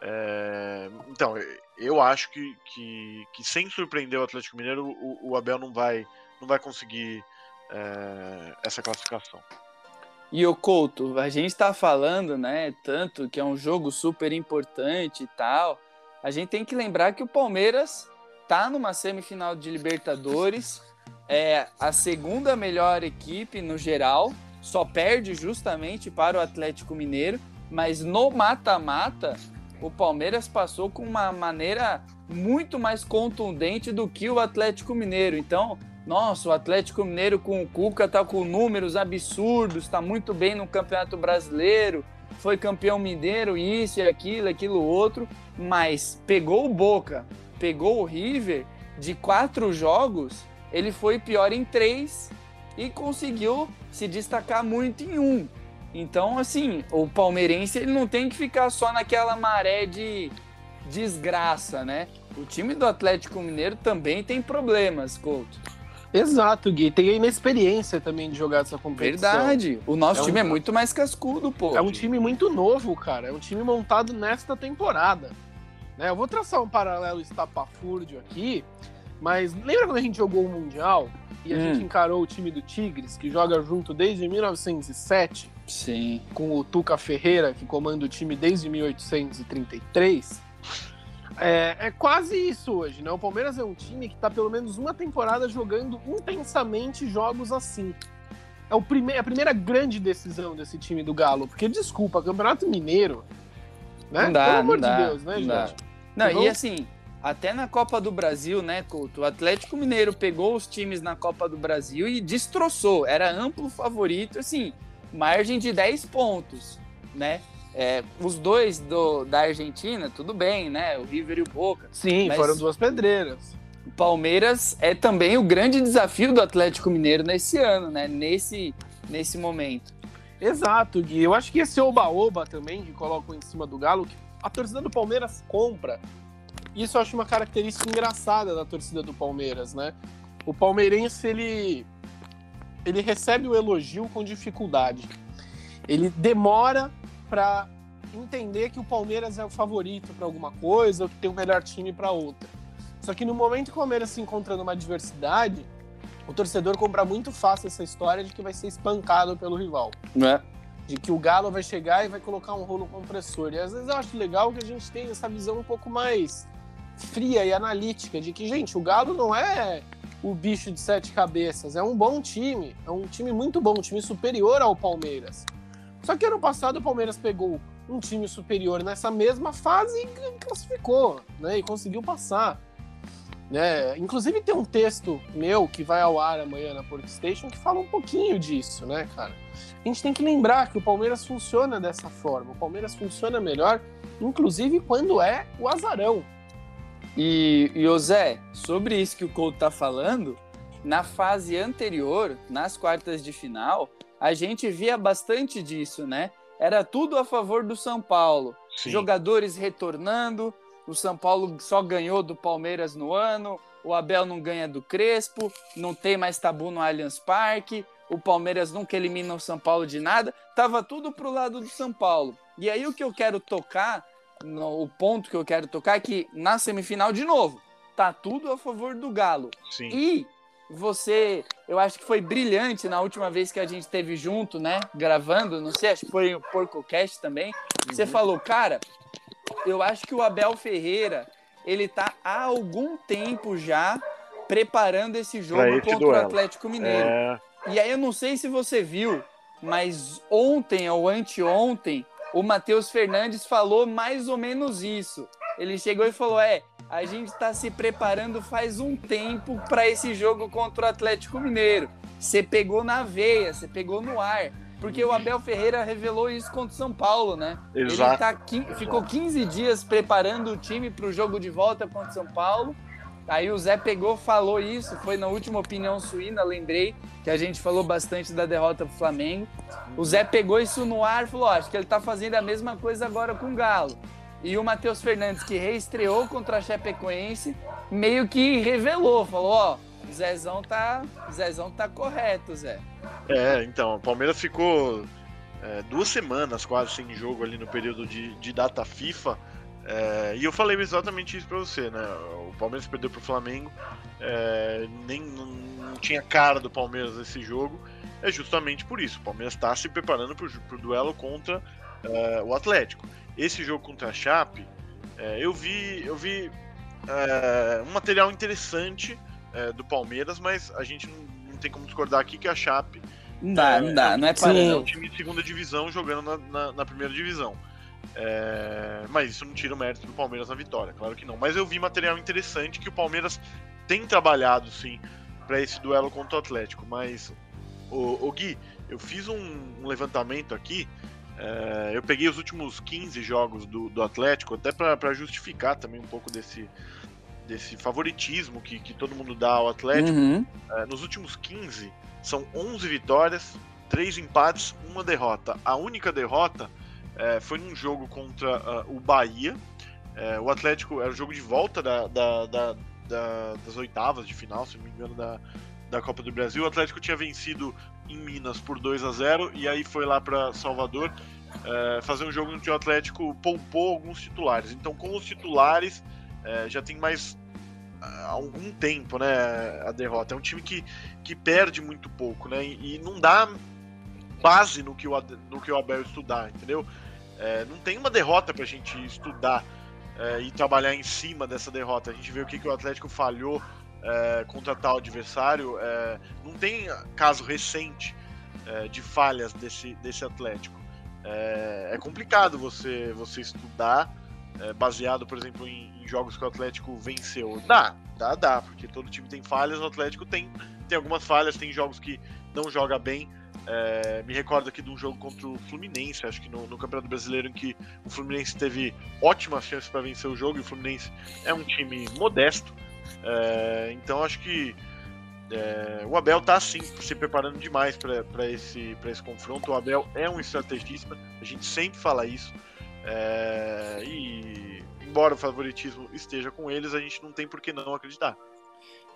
É, então, eu acho que, que, que, sem surpreender o Atlético Mineiro, o, o Abel não vai, não vai conseguir essa classificação. E o Couto, a gente está falando, né, tanto que é um jogo super importante e tal. A gente tem que lembrar que o Palmeiras tá numa semifinal de Libertadores, é a segunda melhor equipe no geral, só perde justamente para o Atlético Mineiro, mas no mata-mata o Palmeiras passou com uma maneira muito mais contundente do que o Atlético Mineiro. Então, nossa, o Atlético Mineiro com o Cuca tá com números absurdos, está muito bem no Campeonato Brasileiro, foi campeão mineiro, isso e aquilo, aquilo outro, mas pegou o Boca, pegou o River, de quatro jogos, ele foi pior em três e conseguiu se destacar muito em um. Então, assim, o palmeirense ele não tem que ficar só naquela maré de desgraça, né? O time do Atlético Mineiro também tem problemas, Couto. Exato, Gui. Tem a inexperiência também de jogar essa competição. Verdade. O nosso é time um... é muito mais cascudo, pô. É um time muito novo, cara. É um time montado nesta temporada. Né? Eu vou traçar um paralelo estapafúrdio aqui, mas lembra quando a gente jogou o Mundial e a hum. gente encarou o time do Tigres, que joga junto desde 1907? Sim. Com o Tuca Ferreira, que comanda o time desde 1833. É, é, quase isso hoje, né? O Palmeiras é um time que está pelo menos uma temporada jogando intensamente jogos assim. É o prime a primeira grande decisão desse time do Galo, porque desculpa, Campeonato Mineiro, né? Não dá, Pelo amor de Deus, né, não gente? Dá. Não, então, e assim, até na Copa do Brasil, né, Couto? O Atlético Mineiro pegou os times na Copa do Brasil e destroçou. Era amplo favorito, assim margem de 10 pontos, né? É, os dois do, da Argentina, tudo bem, né? O River e o Boca. Sim, foram duas pedreiras. O Palmeiras é também o grande desafio do Atlético Mineiro nesse ano, né? Nesse, nesse momento. Exato, Gui. Eu acho que esse oba-oba também, que colocam em cima do Galo, que a torcida do Palmeiras compra. Isso eu acho uma característica engraçada da torcida do Palmeiras, né? O palmeirense, ele ele recebe o elogio com dificuldade. Ele demora para entender que o Palmeiras é o favorito para alguma coisa ou que tem o melhor time para outra. Só que no momento que o Palmeiras se encontra numa adversidade, o torcedor compra muito fácil essa história de que vai ser espancado pelo rival. É. De que o Galo vai chegar e vai colocar um rolo compressor. E às vezes eu acho legal que a gente tenha essa visão um pouco mais fria e analítica de que, gente, o Galo não é o bicho de sete cabeças. É um bom time, é um time muito bom, um time superior ao Palmeiras. Só que ano passado o Palmeiras pegou um time superior nessa mesma fase e classificou, né? E conseguiu passar. Né? Inclusive tem um texto meu que vai ao ar amanhã na Porkstation que fala um pouquinho disso, né, cara? A gente tem que lembrar que o Palmeiras funciona dessa forma. O Palmeiras funciona melhor, inclusive quando é o azarão. E, e o Zé, sobre isso que o Couto tá falando, na fase anterior, nas quartas de final, a gente via bastante disso, né? Era tudo a favor do São Paulo. Sim. Jogadores retornando, o São Paulo só ganhou do Palmeiras no ano, o Abel não ganha do Crespo, não tem mais tabu no Allianz Parque, o Palmeiras nunca elimina o São Paulo de nada, tava tudo pro lado do São Paulo. E aí o que eu quero tocar, no, o ponto que eu quero tocar é que na semifinal, de novo, tá tudo a favor do Galo. Sim. E você, eu acho que foi brilhante na última vez que a gente esteve junto, né? Gravando, não sei, acho que foi o PorcoCast também. Você falou, cara, eu acho que o Abel Ferreira, ele tá há algum tempo já preparando esse jogo esse contra duelo. o Atlético Mineiro. É, E aí eu não sei se você viu, mas ontem ou anteontem, o Matheus Fernandes falou mais ou menos isso. Ele chegou e falou: é, a gente está se preparando faz um tempo para esse jogo contra o Atlético Mineiro. Você pegou na veia, você pegou no ar. Porque o Abel Ferreira revelou isso contra o São Paulo, né? Exato. Ele tá quin- ficou 15 dias preparando o time para o jogo de volta contra o São Paulo. Aí o Zé pegou, falou isso, foi na última opinião suína, lembrei que a gente falou bastante da derrota pro Flamengo. O Zé pegou isso no ar e falou: "Ó, acho que ele tá fazendo a mesma coisa agora com o Galo. E o Matheus Fernandes, que reestreou contra a Chapecoense, meio que revelou, falou: ó, o Zezão tá, Zezão tá correto, Zé. É, então, o Palmeiras ficou é, duas semanas quase sem jogo ali no período de, de data FIFA. é, e eu falei exatamente isso pra você, né? O Palmeiras perdeu pro Flamengo, é, nem não, não tinha cara do Palmeiras nesse jogo. É justamente por isso. O Palmeiras está se preparando pro, pro duelo contra é, o Atlético. Esse jogo contra a Chape, é, eu vi, eu vi é, um material interessante é, do Palmeiras, mas a gente não, não tem como discordar aqui que a Chape Não dá, É, não dá, não é para é um time de segunda divisão jogando na, na- na primeira divisão. É, mas isso não tira o mérito do Palmeiras na vitória, claro que não. Mas eu vi material interessante que o Palmeiras tem trabalhado, sim, para esse duelo contra o Atlético. Mas, o, o Gui, eu fiz um, um levantamento aqui. É, eu peguei os últimos 15 jogos do, do Atlético, até para justificar também um pouco desse, desse favoritismo que, que todo mundo dá ao Atlético. Uhum. É, nos últimos 15, são 11 vitórias, 3 empates, uma derrota. A única derrota é, foi num jogo contra ah, o Bahia. É, o Atlético era o jogo de volta da, da- da- da- das oitavas de final, se não me engano, da, da Copa do Brasil. O Atlético tinha vencido em Minas por 2 a 0 e aí foi lá para Salvador é, fazer um jogo no que o Atlético poupou alguns titulares. Então, com os titulares, é, já tem mais há algum tempo, né, a derrota. É um time que, que perde muito pouco, né, e, e não dá base no que o, no que o Abel estudar, entendeu? É, não tem uma derrota pra gente estudar é, e trabalhar em cima dessa derrota. A gente vê o que, que o Atlético falhou é, contra tal adversário. é, não tem caso recente é, de falhas desse, desse Atlético. É, é complicado você, você estudar é, baseado, por exemplo, em, em jogos que o Atlético venceu. Dá, dá, dá, porque todo time tem falhas, o Atlético tem, tem algumas falhas, tem jogos que não joga bem. É, me recordo aqui de um jogo contra o Fluminense, acho que no, no Campeonato Brasileiro, em que o Fluminense teve ótimas chances para vencer o jogo, e o Fluminense é um time modesto. É, então acho que é, o Abel tá sim se preparando demais para esse, esse confronto. O Abel é um estrategista, a gente sempre fala isso. É, e embora o favoritismo esteja com eles, a gente não tem por que não acreditar.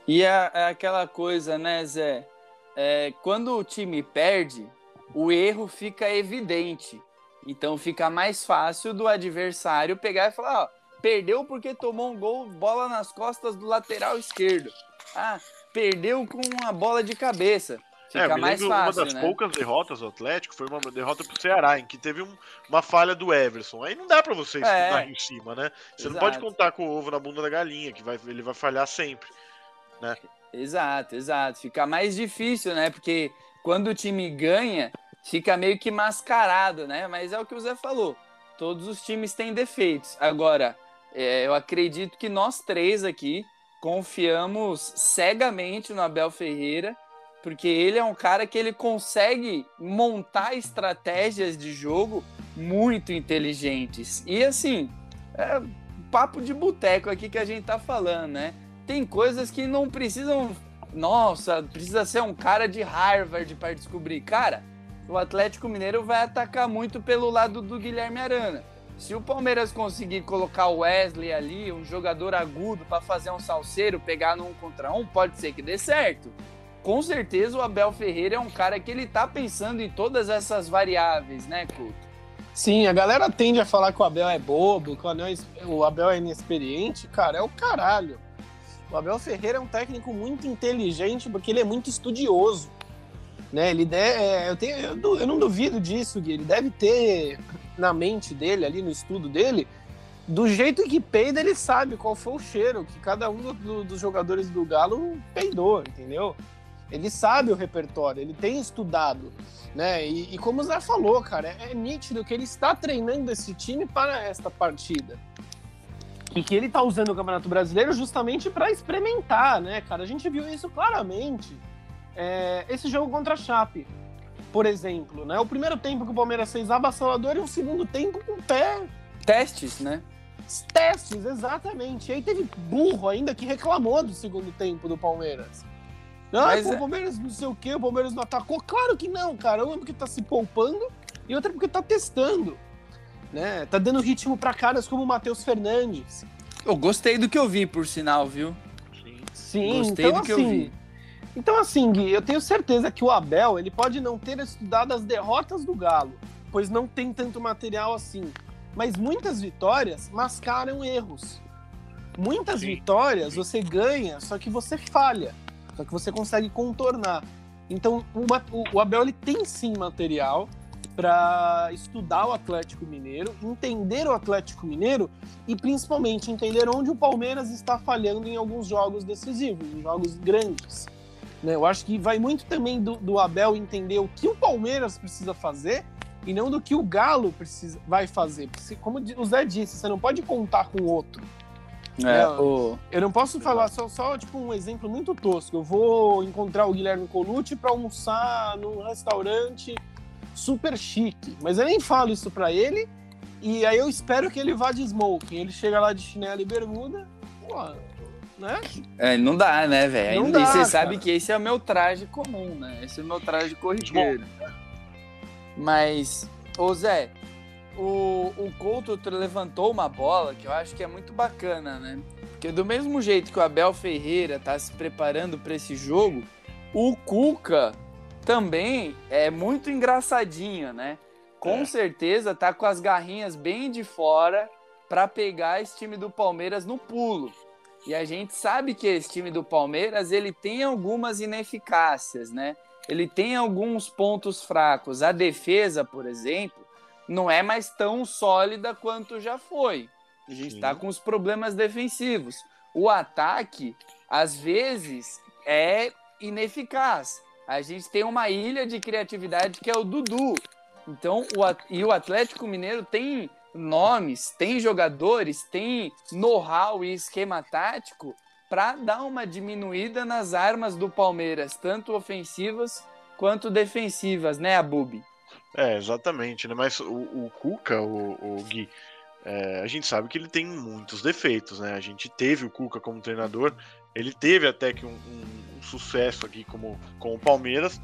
E é, é aquela coisa, né, Zé? É, quando o time perde, o erro fica evidente. Então fica mais fácil do adversário pegar e falar: ó, perdeu porque tomou um gol, bola nas costas do lateral esquerdo. Ah, perdeu com uma bola de cabeça. É, Fica me mais fácil, uma das né? poucas derrotas do Atlético foi uma derrota pro Ceará, em que teve um- uma falha do Everson. Aí não dá pra você É. estudar em cima, né? Você não Exato. pode contar com o ovo na bunda da galinha, que vai, ele vai falhar sempre. Exato, exato. Fica mais difícil, né? Porque quando o time ganha, fica meio que mascarado, né? Mas é o que o Zé falou. Todos os times têm defeitos. Agora, é, eu acredito que nós três aqui confiamos cegamente no Abel Ferreira, porque ele é um cara que ele consegue montar estratégias de jogo muito inteligentes. E assim, é papo de boteco aqui que a gente tá falando, né? Tem coisas que não precisam, nossa, precisa ser um cara de Harvard para descobrir. Cara, o Atlético Mineiro vai atacar muito pelo lado do Guilherme Arana. Se o Palmeiras conseguir colocar o Wesley ali, um jogador agudo para fazer um salseiro, pegar no um contra um, pode ser que dê certo. Com certeza o Abel Ferreira é um cara que ele tá pensando em todas essas variáveis, né, Couto? Sim, a galera tende a falar que o Abel é bobo, que o Abel é inexperiente. Cara, é o caralho. O Abel Ferreira é um técnico muito inteligente porque ele é muito estudioso. Né? Ele é, eu, tenho, eu, eu, não duvido disso, Gui. Ele deve ter na mente dele, ali no estudo dele, do jeito que peida, ele sabe qual foi o cheiro que cada um do, dos jogadores do Galo peidou, entendeu? Ele sabe o repertório, ele tem estudado, né? E, e como o Zé falou, cara, é, é nítido que ele está treinando esse time para esta partida. E que ele está usando o Campeonato Brasileiro justamente para experimentar, né, cara? A gente viu isso claramente. É, esse jogo contra a Chape por exemplo, né? O primeiro tempo que o Palmeiras fez avassalador e o segundo tempo com pé. Testes, né? Testes, exatamente. E aí teve burro ainda que reclamou do segundo tempo do Palmeiras. Ah, Mas, pô, o é- Palmeiras não sei o quê, o Palmeiras não atacou. Claro que não, cara. Um é porque tá se poupando e outro é porque tá testando. Né? Tá dando ritmo para caras como o Matheus Fernandes. Eu gostei do que eu vi, por sinal, viu? Sim, Sim gostei então, do que assim, eu vi. Então, assim, Gui, eu tenho certeza que o Abel ele pode não ter estudado as derrotas do Galo, pois não tem tanto material assim. Mas muitas vitórias mascaram erros. Muitas Sim. vitórias você ganha, só que você falha, só que você consegue contornar. Então, o, o Abel ele tem sim material para estudar o Atlético Mineiro, entender o Atlético Mineiro e principalmente entender onde o Palmeiras está falhando em alguns jogos decisivos, em jogos grandes. Né? Eu acho que vai muito também do, do, Abel entender o que o Palmeiras precisa fazer e não do que o Galo precisa, vai fazer. Porque, como o Zé disse, você não pode contar com o outro. É, o... Eu não posso falar só, só tipo um exemplo muito tosco. Eu vou encontrar o Guilherme Colucci para almoçar num restaurante super chique, mas eu nem falo isso para ele. E aí eu espero que ele vá de smoking. Ele chega lá de chinelo e bermuda. Pô, né? É, não dá, né, velho? E você sabe que esse é o meu traje comum, né? Esse é o meu traje corriqueiro. Mas, ô Zé, o, o Couto levantou uma bola que eu acho que é muito bacana, né? Porque do mesmo jeito que o Abel Ferreira tá se preparando para esse jogo, o Cuca também é muito engraçadinho, né? Com é. certeza tá com as garrinhas bem de fora para pegar esse time do Palmeiras no pulo. E a gente sabe que esse time do Palmeiras ele tem algumas ineficácias, né? Ele tem alguns pontos fracos. A defesa, por exemplo, não é mais tão sólida quanto já foi. A gente está com os problemas defensivos. O ataque, às vezes, é ineficaz. A gente tem uma ilha de criatividade que é o Dudu. Então, o, e o Atlético Mineiro tem nomes, tem jogadores, tem know-how e esquema tático para dar uma diminuída nas armas do Palmeiras, tanto ofensivas quanto defensivas, né, Abub? É, exatamente, né? Mas o, o Cuca, o, o Gui, é, a gente sabe que ele tem muitos defeitos, né? A gente teve o Cuca como treinador, ele teve até que um, um, um sucesso aqui como, com o Palmeiras,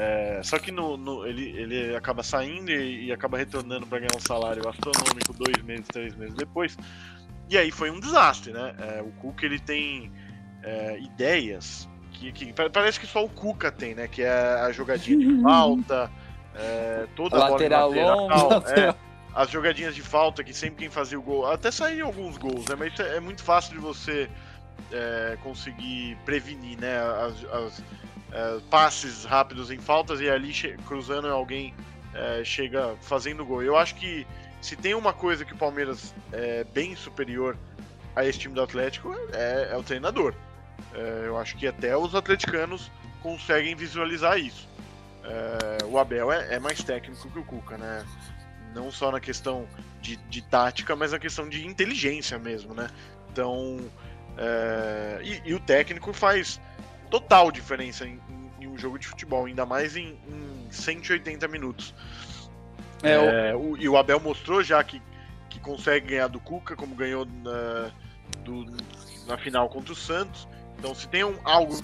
é, só que no, no, ele, ele acaba saindo e, e acaba retornando para ganhar um salário astronômico dois meses, três meses depois. E aí foi um desastre, né? É, o Cuca ele tem é, ideias que, que, parece que só o Cuca tem, né? Que é a jogadinha de *laughs* falta, é, toda a lateral, lateral é, as jogadinhas de falta que sempre quem fazia o gol, até saíram alguns gols, né? Mas é, é muito fácil de você é, conseguir prevenir, né? As, as é, passes rápidos em faltas e ali cruzando alguém é, chega fazendo gol. Eu acho que se tem uma coisa que o Palmeiras é bem superior a esse time do Atlético é, é o treinador. É, eu acho que até os atleticanos conseguem visualizar isso. É, o Abel é, mais técnico que o Cuca, né? Não só na questão de, de tática, mas na questão de inteligência mesmo, né? Então, É, e, e, o técnico faz total diferença em, em, em, um jogo de futebol, ainda mais em, em 180 minutos. É, o... O, e o Abel mostrou já que, que consegue ganhar do Cuca, como ganhou na, do, na final contra o Santos. Então, se tem um, algo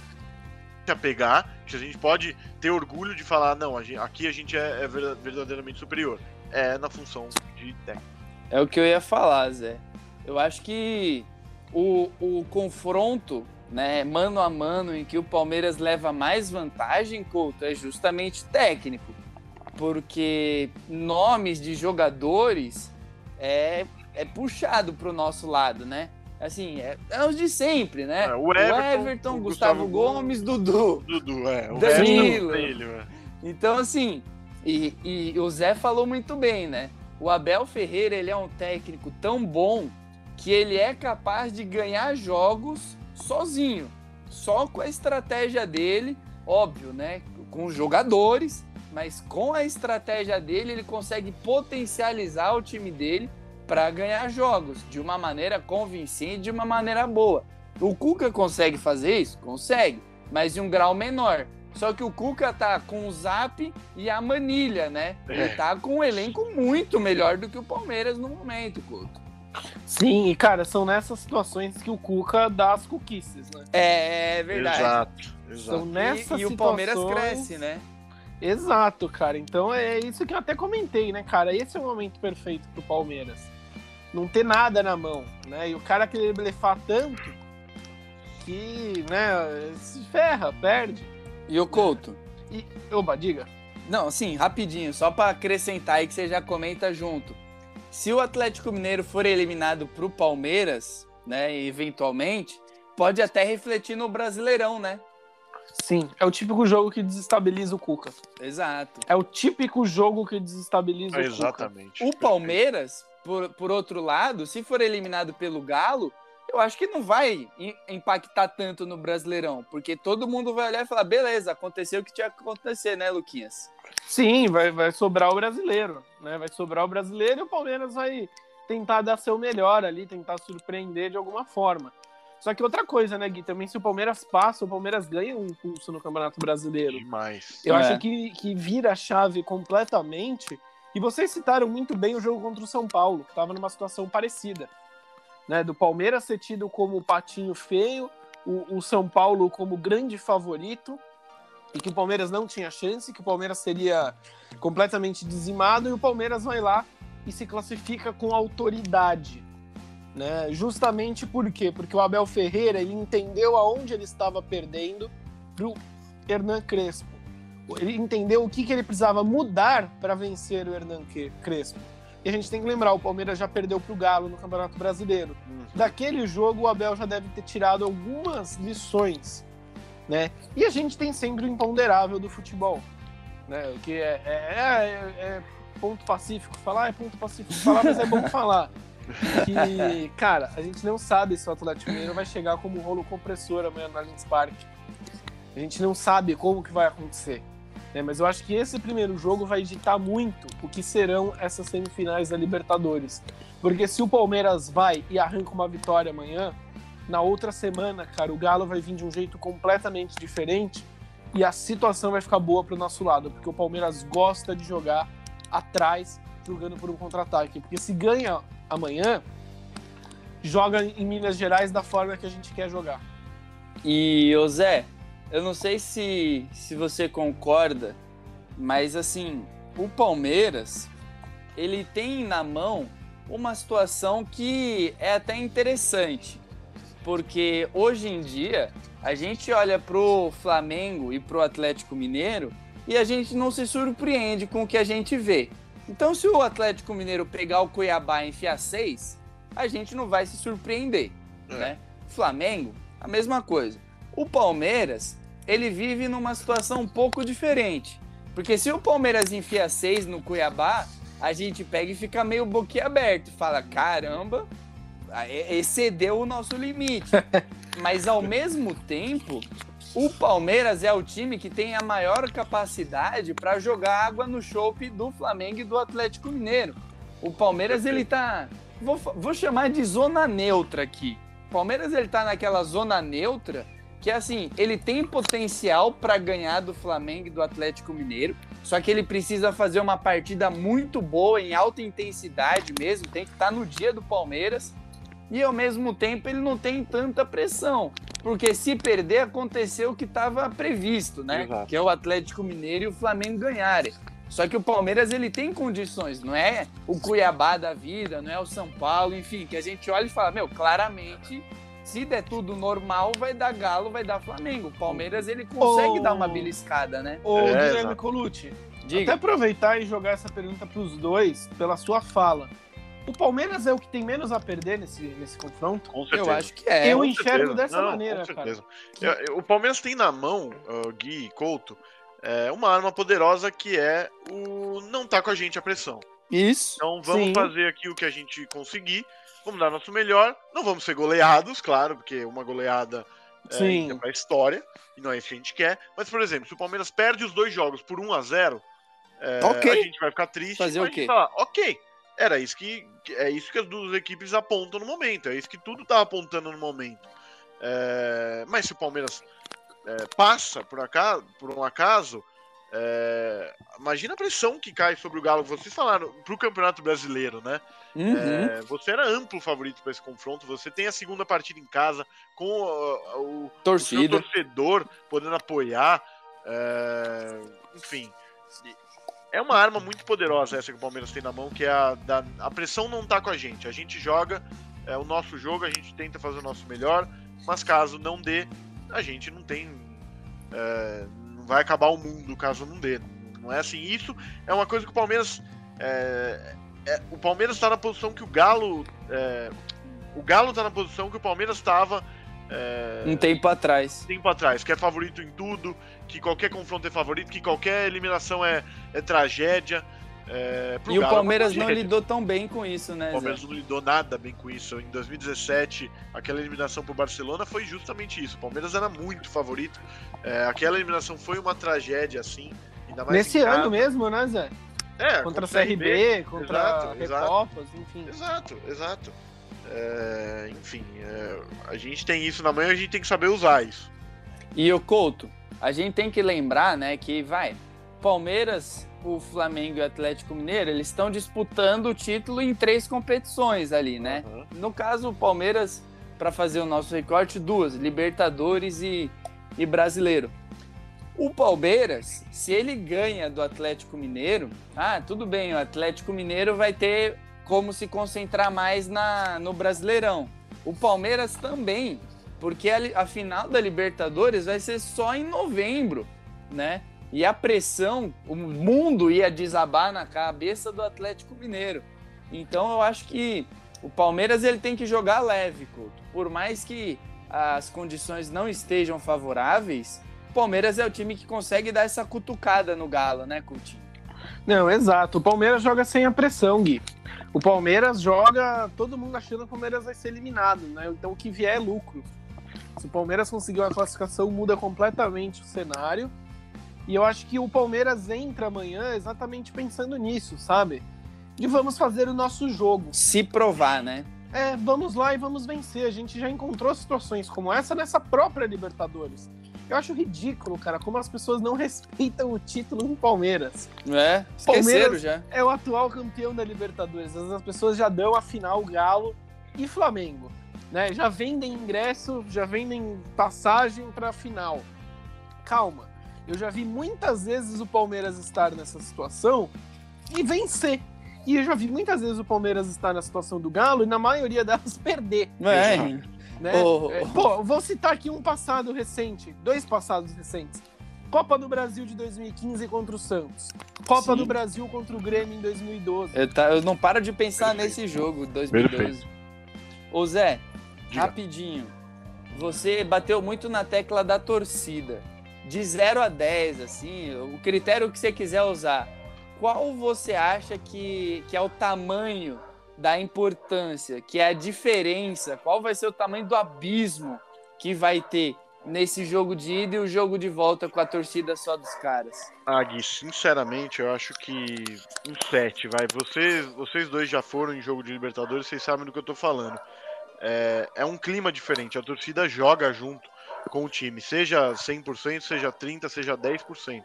a pegar, que a gente pode ter orgulho de falar, não, a gente, aqui a gente é, é, verdadeiramente superior. É na função de técnico. É o que eu ia falar, Zé. Eu acho que o, o confronto, né, mano a mano, em que o Palmeiras leva mais vantagem, Couto, é justamente técnico. Porque nomes de jogadores é, é puxado para o nosso lado, né? Assim, é, é os de sempre, né? É, o, Everton, o Everton, o Gustavo, Gustavo Gomes, Dudu. Dudu, é. O Danilo. É. Então, assim, e, e o Zé falou muito bem, né? O Abel Ferreira, ele é um técnico tão bom que ele é capaz de ganhar jogos sozinho, só com a estratégia dele, óbvio, né? Com os jogadores, mas com a estratégia dele, ele consegue potencializar o time dele para ganhar jogos de uma maneira convincente, de uma maneira boa. O Cuca consegue fazer isso? Consegue, mas em um grau menor. Só que o Cuca tá com o Zap e a Manilha, né? Ele é. tá com um elenco muito melhor do que o Palmeiras no momento, Couto. Sim, e cara, são nessas situações que o Cuca dá as cuquices, né? É, é verdade. Exato, exato. São nessas e, e o Palmeiras cresce, né? Exato, cara. Então é isso que eu até comentei, né, cara? Esse é o momento perfeito pro Palmeiras não ter nada na mão, né? E o cara querer blefar tanto que, né, se ferra, perde. E o Couto? E, oba, diga. Não, assim, rapidinho, só para acrescentar aí que você já comenta junto. Se o Atlético Mineiro for eliminado pro Palmeiras, né, eventualmente, pode até refletir no Brasileirão, né? Sim, é o típico jogo que desestabiliza o Cuca. Exato. É o típico jogo que desestabiliza é o Cuca. Exatamente. O Palmeiras por, por outro lado, se for eliminado pelo Galo, eu acho que não vai impactar tanto no Brasileirão, porque todo mundo vai olhar e falar: beleza, aconteceu o que tinha que acontecer, né, Luquinhas? Sim, vai, vai sobrar o brasileiro, né? Vai sobrar o brasileiro e o Palmeiras vai tentar dar seu melhor ali, tentar surpreender de alguma forma. Só que outra coisa, né, Gui? Também se o Palmeiras passa, o Palmeiras ganha um impulso no Campeonato Brasileiro. Demais. Eu é. acho que, que vira a chave completamente e vocês citaram muito bem o jogo contra o São Paulo, que estava numa situação parecida. Né, do Palmeiras ser tido como patinho feio, o, o, São Paulo como grande favorito, e que o Palmeiras não tinha chance, que o Palmeiras seria completamente dizimado, e o Palmeiras vai lá e se classifica com autoridade. Né? Justamente por quê? Porque o Abel Ferreira ele entendeu aonde ele estava perdendo para o Hernan Crespo ele entendeu o que, que ele precisava mudar para vencer o Hernan Crespo. E a gente tem que lembrar, o Palmeiras já perdeu para o Galo no Campeonato Brasileiro. Uhum. Daquele jogo, o Abel já deve ter tirado algumas lições, né? E a gente tem sempre o imponderável do futebol, né? O que é, é, é, é ponto pacífico falar, é ponto pacífico falar, mas é bom *laughs* falar. Que, cara, a gente não sabe se o Atlético Mineiro vai chegar como rolo compressor amanhã no Allianz Parque. A gente não sabe como que vai acontecer. Né? Mas eu acho que esse primeiro jogo vai ditar muito o que serão essas semifinais da Libertadores. Porque se o Palmeiras vai e arranca uma vitória amanhã, na outra semana, cara, o Galo vai vir de um jeito completamente diferente e a situação vai ficar boa para o nosso lado, porque o Palmeiras gosta de jogar atrás, jogando por um contra-ataque. Porque se ganha amanhã, joga em Minas Gerais da forma que a gente quer jogar. E, o Zé, eu não sei se, se você concorda, mas assim, o Palmeiras, ele tem na mão uma situação que é até interessante, porque hoje em dia a gente olha pro Flamengo e pro Atlético Mineiro e a gente não se surpreende com o que a gente vê. Então, se o Atlético Mineiro pegar o Cuiabá e enfiar seis, a gente não vai se surpreender, é. né? Flamengo, a mesma coisa. O Palmeiras, ele vive numa situação um pouco diferente. Porque se o Palmeiras enfia seis no Cuiabá, a gente pega e fica meio boquiaberto. Fala, caramba, excedeu o nosso limite. *laughs* Mas ao mesmo tempo, o Palmeiras é o time que tem a maior capacidade para jogar água no chope do Flamengo e do Atlético Mineiro. O Palmeiras, ele tá. Vou, vou chamar de zona neutra aqui O Palmeiras ele tá naquela zona neutra que assim, ele tem potencial para ganhar do Flamengo e do Atlético Mineiro, só que ele precisa fazer uma partida muito boa em alta intensidade mesmo, tem que estar tá no dia do Palmeiras. E ao mesmo tempo ele não tem tanta pressão, porque se perder aconteceu o que estava previsto, né? Exato. Que é o Atlético Mineiro e o Flamengo ganharem. Só que o Palmeiras ele tem condições, não é o Cuiabá da vida, não é o São Paulo, enfim, que a gente olha e fala, meu, claramente se der tudo normal, vai dar Galo, vai dar Flamengo. O Palmeiras ele consegue Ô. dar uma beliscada, né? Ô, É, Guilherme. Colucci, Diga. até aproveitar e jogar essa pergunta para os dois, pela sua fala. O Palmeiras é o que tem menos a perder nesse, nesse confronto? Com certeza. Eu acho que é. Eu Com enxergo certeza. dessa Não, maneira, com cara. o Palmeiras tem na mão, uh, Gui e Couto, é, uma arma poderosa que é o não tá com a gente a pressão. Isso. Então vamos Sim. fazer aqui o que a gente conseguir, vamos dar nosso melhor, não vamos ser goleados, claro, porque uma goleada é, Sim. é pra história, e não é isso que a gente quer. Mas, por exemplo, se o Palmeiras perde os dois jogos por 1 a 0 é, Ok. a gente vai ficar triste. Fazer o quê? fala, ok, era isso que, que- é isso que as duas equipes apontam no momento, é isso que tudo tá apontando no momento. É, mas se o Palmeiras é, passa por, acaso, por um acaso, é, imagina a pressão que cai sobre o Galo. Vocês falaram pro Campeonato Brasileiro, né? Uhum. É, você era amplo favorito para esse confronto. Você tem a segunda partida em casa com o, o Torcida. torcedor podendo apoiar. é, enfim, é uma arma muito poderosa essa que o Palmeiras tem na mão, que é a da, a pressão não tá com a gente. A gente joga é o nosso jogo, a gente tenta fazer o nosso melhor, mas caso não dê, a gente não tem. Vai acabar o mundo caso não dê. Não é assim. Isso é uma coisa que o Palmeiras. é, é, o Palmeiras está na posição que o Galo. é, o Galo tá na posição que o Palmeiras estava. É, Um tempo atrás. tempo atrás, que é favorito em tudo, que qualquer confronto é favorito, que qualquer eliminação é, é tragédia. É, pro E o Galo uma Palmeiras não lidou tão bem com isso, né, O Zé? Palmeiras não lidou nada bem com isso. Em 2017, aquela eliminação pro Barcelona foi justamente isso. O Palmeiras era muito favorito. É, aquela eliminação foi uma tragédia, assim. Ainda mais Nesse em casa. ano mesmo, né, Zé? É, Contra a o CRB, contra Exato. Recopas, enfim. Exato, exato. É, enfim, é, a gente tem isso na mão e a gente tem que saber usar isso. E o Couto, a gente tem que lembrar, né, que vai, Palmeiras, o Flamengo e o Atlético Mineiro, eles estão disputando o título em três competições ali, né? Uhum. No caso, o Palmeiras, para fazer o nosso recorte, duas, Libertadores e, e Brasileiro. O Palmeiras, se ele ganha do Atlético Mineiro, ah, tudo bem, o Atlético Mineiro vai ter como se concentrar mais na, no Brasileirão. O Palmeiras também, porque a, a final da Libertadores vai ser só em novembro, né? E a pressão, o mundo ia desabar na cabeça do Atlético Mineiro. Então eu acho que o Palmeiras ele tem que jogar leve, Couto. Por mais que as condições não estejam favoráveis, o Palmeiras é o time que consegue dar essa cutucada no Galo, né, Coutinho? Não, exato. O Palmeiras joga sem a pressão, Gui. O Palmeiras joga todo mundo achando que o Palmeiras vai ser eliminado, né? Então o que vier é lucro. Se o Palmeiras conseguir uma classificação, muda completamente o cenário. E eu acho que o Palmeiras entra amanhã exatamente pensando nisso, sabe? De vamos fazer o nosso jogo. Se provar, né? É, vamos lá e vamos vencer. A gente já encontrou situações como essa nessa própria Libertadores. Eu acho ridículo, cara, como as pessoas não *laughs* respeitam o título do Palmeiras. É, Palmeiras- já. É o atual campeão da Libertadores. As pessoas já dão a final Galo e Flamengo. Né? Já vendem ingresso, já vendem passagem para a final. Calma. Eu já vi muitas vezes o Palmeiras estar nessa situação e vencer. E eu já vi muitas vezes o Palmeiras estar na situação do Galo e na maioria delas *laughs* perder. É, Né? É, Pô, vou citar aqui um passado recente, dois passados recentes. Copa do Brasil de 2015 contra o Santos. Copa Sim. do Brasil contra o Grêmio em 2012. eu, tá- eu não paro de pensar Perfeito. nesse jogo, 2012. Ô Zé, Diga. rapidinho. Você bateu muito na tecla da torcida. De 0 a 10, assim, o critério que você quiser usar. Qual você acha que, que é o tamanho da importância, que é a diferença? Qual vai ser o tamanho do abismo que vai ter nesse jogo de ida e o jogo de volta com a torcida só dos caras? Ah, Gui, sinceramente, eu acho que um 7, vai. Vocês, vocês dois já foram em jogo de Libertadores, vocês sabem do que eu tô falando. é, é um clima diferente. A torcida joga junto com o time, seja 100%, seja 30%, seja 10%.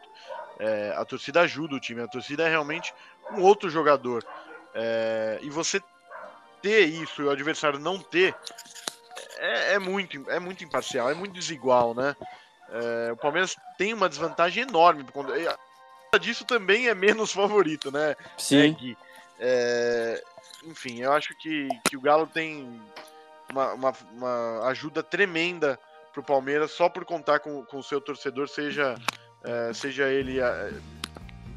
É, a torcida ajuda o time, a torcida é realmente um outro jogador. É, e você ter isso e o adversário não ter é, é, muito, é muito imparcial, é muito desigual, né? É, o Palmeiras tem uma desvantagem enorme. Quando, disso também é menos *laughs* favorito, né? Sim. É, enfim, eu acho que, que o Galo tem uma, uma, uma ajuda tremenda pro Palmeiras só por contar com, com o seu torcedor, seja, é, seja ele é,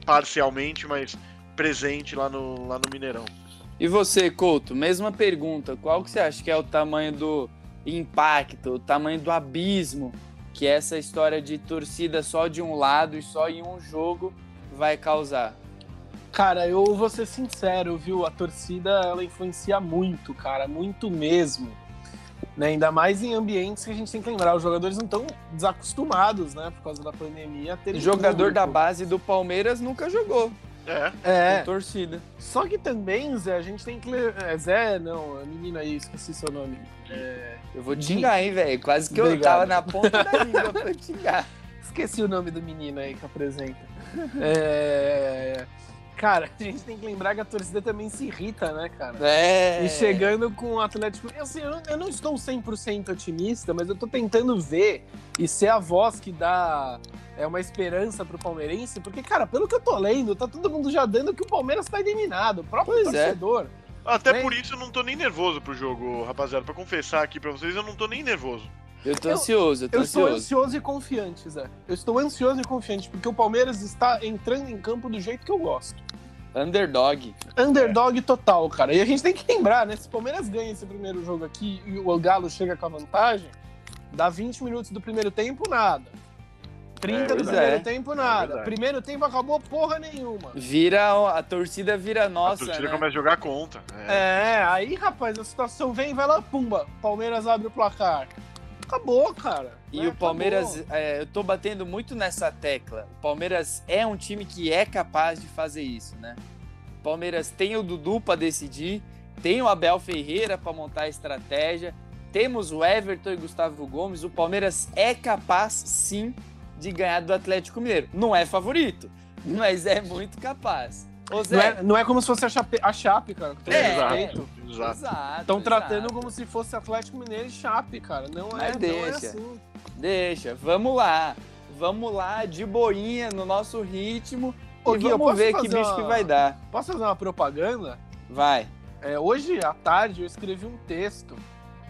parcialmente, mas presente lá no, lá no Mineirão. E você, Couto, mesma pergunta. Qual que você acha que é o tamanho do impacto, o tamanho do abismo que essa história de torcida só de um lado e só em um jogo vai causar? Cara, eu vou ser sincero, viu? A torcida ela influencia muito, cara, muito mesmo. Né? Ainda mais em ambientes que a gente tem que lembrar, os jogadores não estão desacostumados, né, por causa da pandemia. O jogador público. da base do Palmeiras nunca jogou. É. é. Com torcida. Só que também, Zé, a gente tem que. É, Zé, não, a menina aí, esqueci seu nome. É... Eu vou te xingar, hein, velho? Quase que Obrigado. eu tava na ponta da língua pra te xingar. *laughs* Esqueci o nome do menino aí que apresenta. É. Cara, a gente tem que lembrar que a torcida também se irrita, né, cara? É. E chegando com o Atlético. Assim, eu, eu não estou 100% otimista, mas eu tô tentando ver e ser a voz que dá é uma esperança pro palmeirense, porque, cara, pelo que eu tô lendo, tá todo mundo já dando que o Palmeiras tá eliminado, o próprio pois é. torcedor. É. Até né? por isso eu não tô nem nervoso pro jogo, rapaziada. Pra confessar aqui pra vocês, eu não tô nem nervoso. Eu tô eu, ansioso, eu tô eu ansioso. estou ansioso e confiante, Zé. Eu estou ansioso e confiante, porque o Palmeiras está entrando em campo do jeito que eu gosto. Underdog. Underdog total, cara. E a gente tem que lembrar, né? Se o Palmeiras ganha esse primeiro jogo aqui e o Galo chega com a vantagem, dá 20 minutos do primeiro tempo, nada. 30 é, do primeiro é. tempo, nada. É primeiro tempo acabou porra nenhuma. Vira, a torcida vira nossa. A torcida né? começa a jogar contra. É. é, aí, rapaz, a situação vem, vai lá, pumba. Palmeiras abre o placar. Acabou, cara. E é, o Palmeiras, é, eu tô batendo muito nessa tecla. O Palmeiras é um time que é capaz de fazer isso, né? O Palmeiras tem o Dudu para decidir, tem o Abel Ferreira para montar a estratégia, temos o Everton e Gustavo Gomes. O Palmeiras é capaz, sim, de ganhar do Atlético Mineiro. Não é favorito, mas é muito capaz. Não, é, não, é, como se fosse a Chape, a Chape cara. É, exato. exato. Estão tratando como se fosse Atlético Mineiro e Chape, cara. Não é, mas deixa, não é assim. Deixa, vamos lá. Vamos lá, de boinha, no nosso ritmo. Ô, e Gui, vamos ver que bicho uma... que vai dar. Posso fazer uma propaganda? Vai. É, hoje à tarde eu escrevi um texto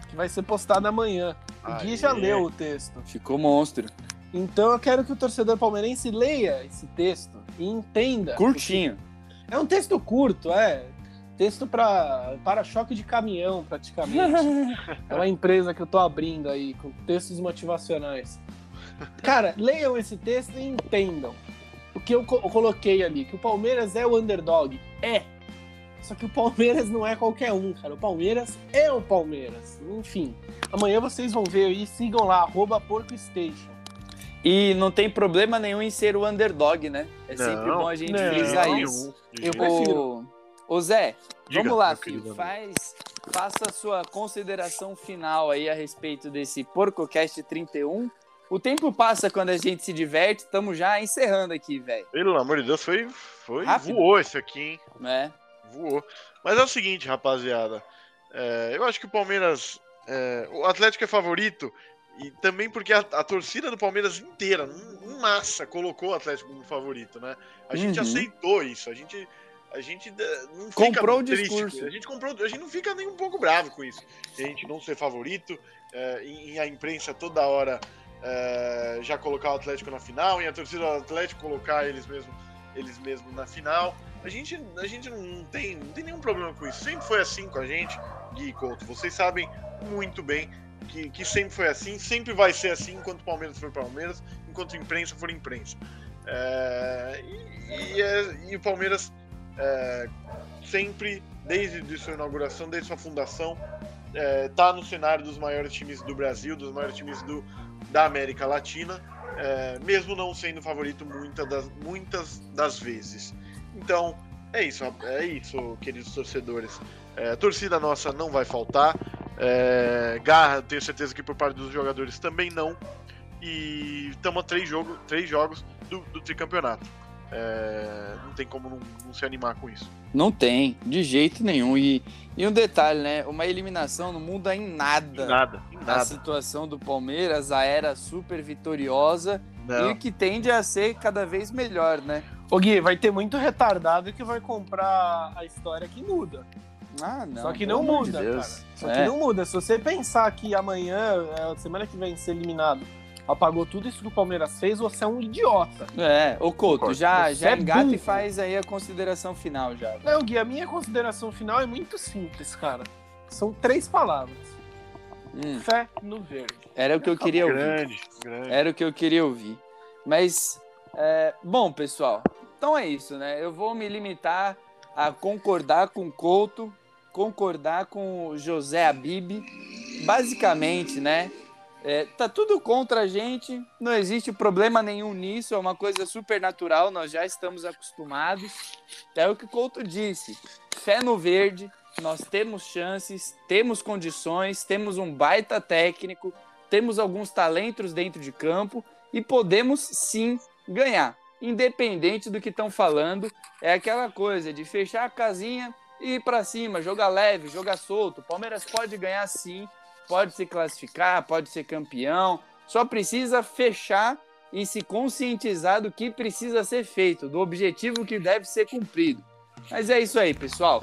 que vai ser postado amanhã. O Gui já leu o texto. Ficou monstro. Então eu quero que o torcedor palmeirense leia esse texto e entenda. Curtinho. É um texto curto, é. Texto para para-choque de caminhão, praticamente. *laughs* é uma empresa que eu tô abrindo aí, com textos motivacionais. Cara, leiam esse texto e entendam o que eu, co eu coloquei ali, que o Palmeiras é o underdog. É. Só que o Palmeiras não é qualquer um, cara. O Palmeiras é o Palmeiras. Enfim, amanhã vocês vão ver aí, sigam lá, arroba PorcoStation. E não tem problema nenhum em ser o underdog, né? É não, sempre bom a gente não, frisar não, isso. Eu prefiro. Ô Zé, Diga, vamos lá, filho. Faz, faça a sua consideração final aí a respeito desse PorcoCast 31. O tempo passa quando a gente se diverte, estamos já encerrando aqui, velho. Pelo amor de Deus, foi, foi voou esse aqui, hein? É. Voou. Mas é o seguinte, rapaziada. É, eu acho que o Palmeiras. É, o Atlético é favorito e também porque a, a, torcida do Palmeiras inteira, em massa, colocou o Atlético como favorito, né? A gente uhum. aceitou isso, a gente, a gente não comprou fica o discurso. A gente comprou, a gente não fica nem um pouco bravo com isso. A gente não ser favorito, é, e, a imprensa toda hora é, já colocar o Atlético na final, e a torcida do Atlético colocar eles mesmos eles mesmos na final. A gente, a gente não, tem, não tem nenhum problema com isso. Sempre foi assim com a gente, Gui e Couto. Vocês sabem muito bem que, que sempre foi assim, sempre vai ser assim enquanto o Palmeiras for Palmeiras, enquanto a imprensa for imprensa. É, e, e, é, e, o Palmeiras é, sempre, desde sua inauguração, desde sua fundação, está é, no cenário dos maiores times do Brasil, dos maiores times do, da América Latina, é, mesmo não sendo favorito muita das, muitas das vezes. Então, é isso, é isso, queridos torcedores. É, torcida nossa não vai faltar. É, garra, tenho certeza que por parte dos jogadores também não. E estamos a três, jogo, três jogos do, do tricampeonato. É, não tem como não, não, se animar com isso. Não tem, de jeito nenhum. E, e um detalhe, né? Uma eliminação não muda em nada. Em nada, em nada. A situação do Palmeiras, a era super vitoriosa não. e que tende a ser cada vez melhor, né? Ô Gui, vai ter muito retardado que vai comprar a história que muda. Ah, não. Só que não muda, de cara. Só é. que não muda. Se você pensar que amanhã, é, semana que vem, ser eliminado, apagou tudo isso que o Palmeiras fez, você é um idiota. É, ô Couto, já, já é engata e faz aí a consideração final já. Não, Gui, a minha consideração final é muito simples, cara. São três palavras. Hum. Fé no verde. Era o que eu queria ouvir. Grande, grande. Era o que eu queria ouvir. Mas, é, bom, pessoal, então é isso, né? Eu vou me limitar a concordar com o Couto, concordar com o José Abib. Basicamente, né? É, tá tudo contra a gente, não existe problema nenhum nisso, é uma coisa super natural, nós já estamos acostumados. É o que o Couto disse: fé no verde, nós temos chances, temos condições, temos um baita técnico, temos alguns talentos dentro de campo e podemos sim ganhar. Independente do que estão falando, é aquela coisa de fechar a casinha e ir para cima, jogar leve, jogar solto. O Palmeiras pode ganhar sim, pode se classificar, pode ser campeão, só precisa fechar e se conscientizar do que precisa ser feito, do objetivo que deve ser cumprido. Mas é isso aí, pessoal.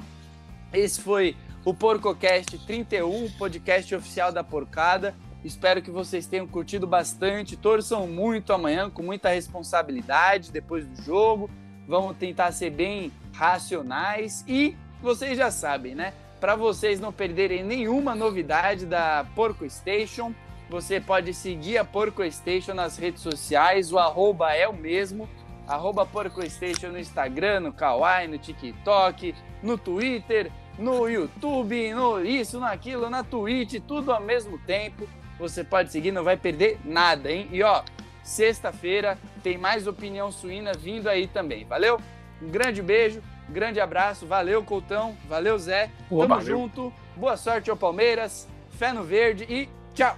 Esse foi o PorcoCast 31, podcast oficial da Porcada. Espero que vocês tenham curtido bastante. Torçam muito amanhã, com muita responsabilidade depois do jogo. Vamos tentar ser bem racionais e vocês já sabem, né? Para vocês não perderem nenhuma novidade da Porco Station, você pode seguir a Porco Station nas redes sociais, o arroba é o mesmo, arroba Porco Station no Instagram, no Kawaii, no TikTok, no Twitter, no YouTube, no isso, naquilo, na Twitch, tudo ao mesmo tempo. Você pode seguir, não vai perder nada, hein? E ó, sexta-feira tem mais opinião suína vindo aí também. Valeu? Um grande beijo Grande abraço, valeu Coutão, valeu Zé. Tamo valeu. junto. Boa sorte ao Palmeiras, fé no verde e tchau.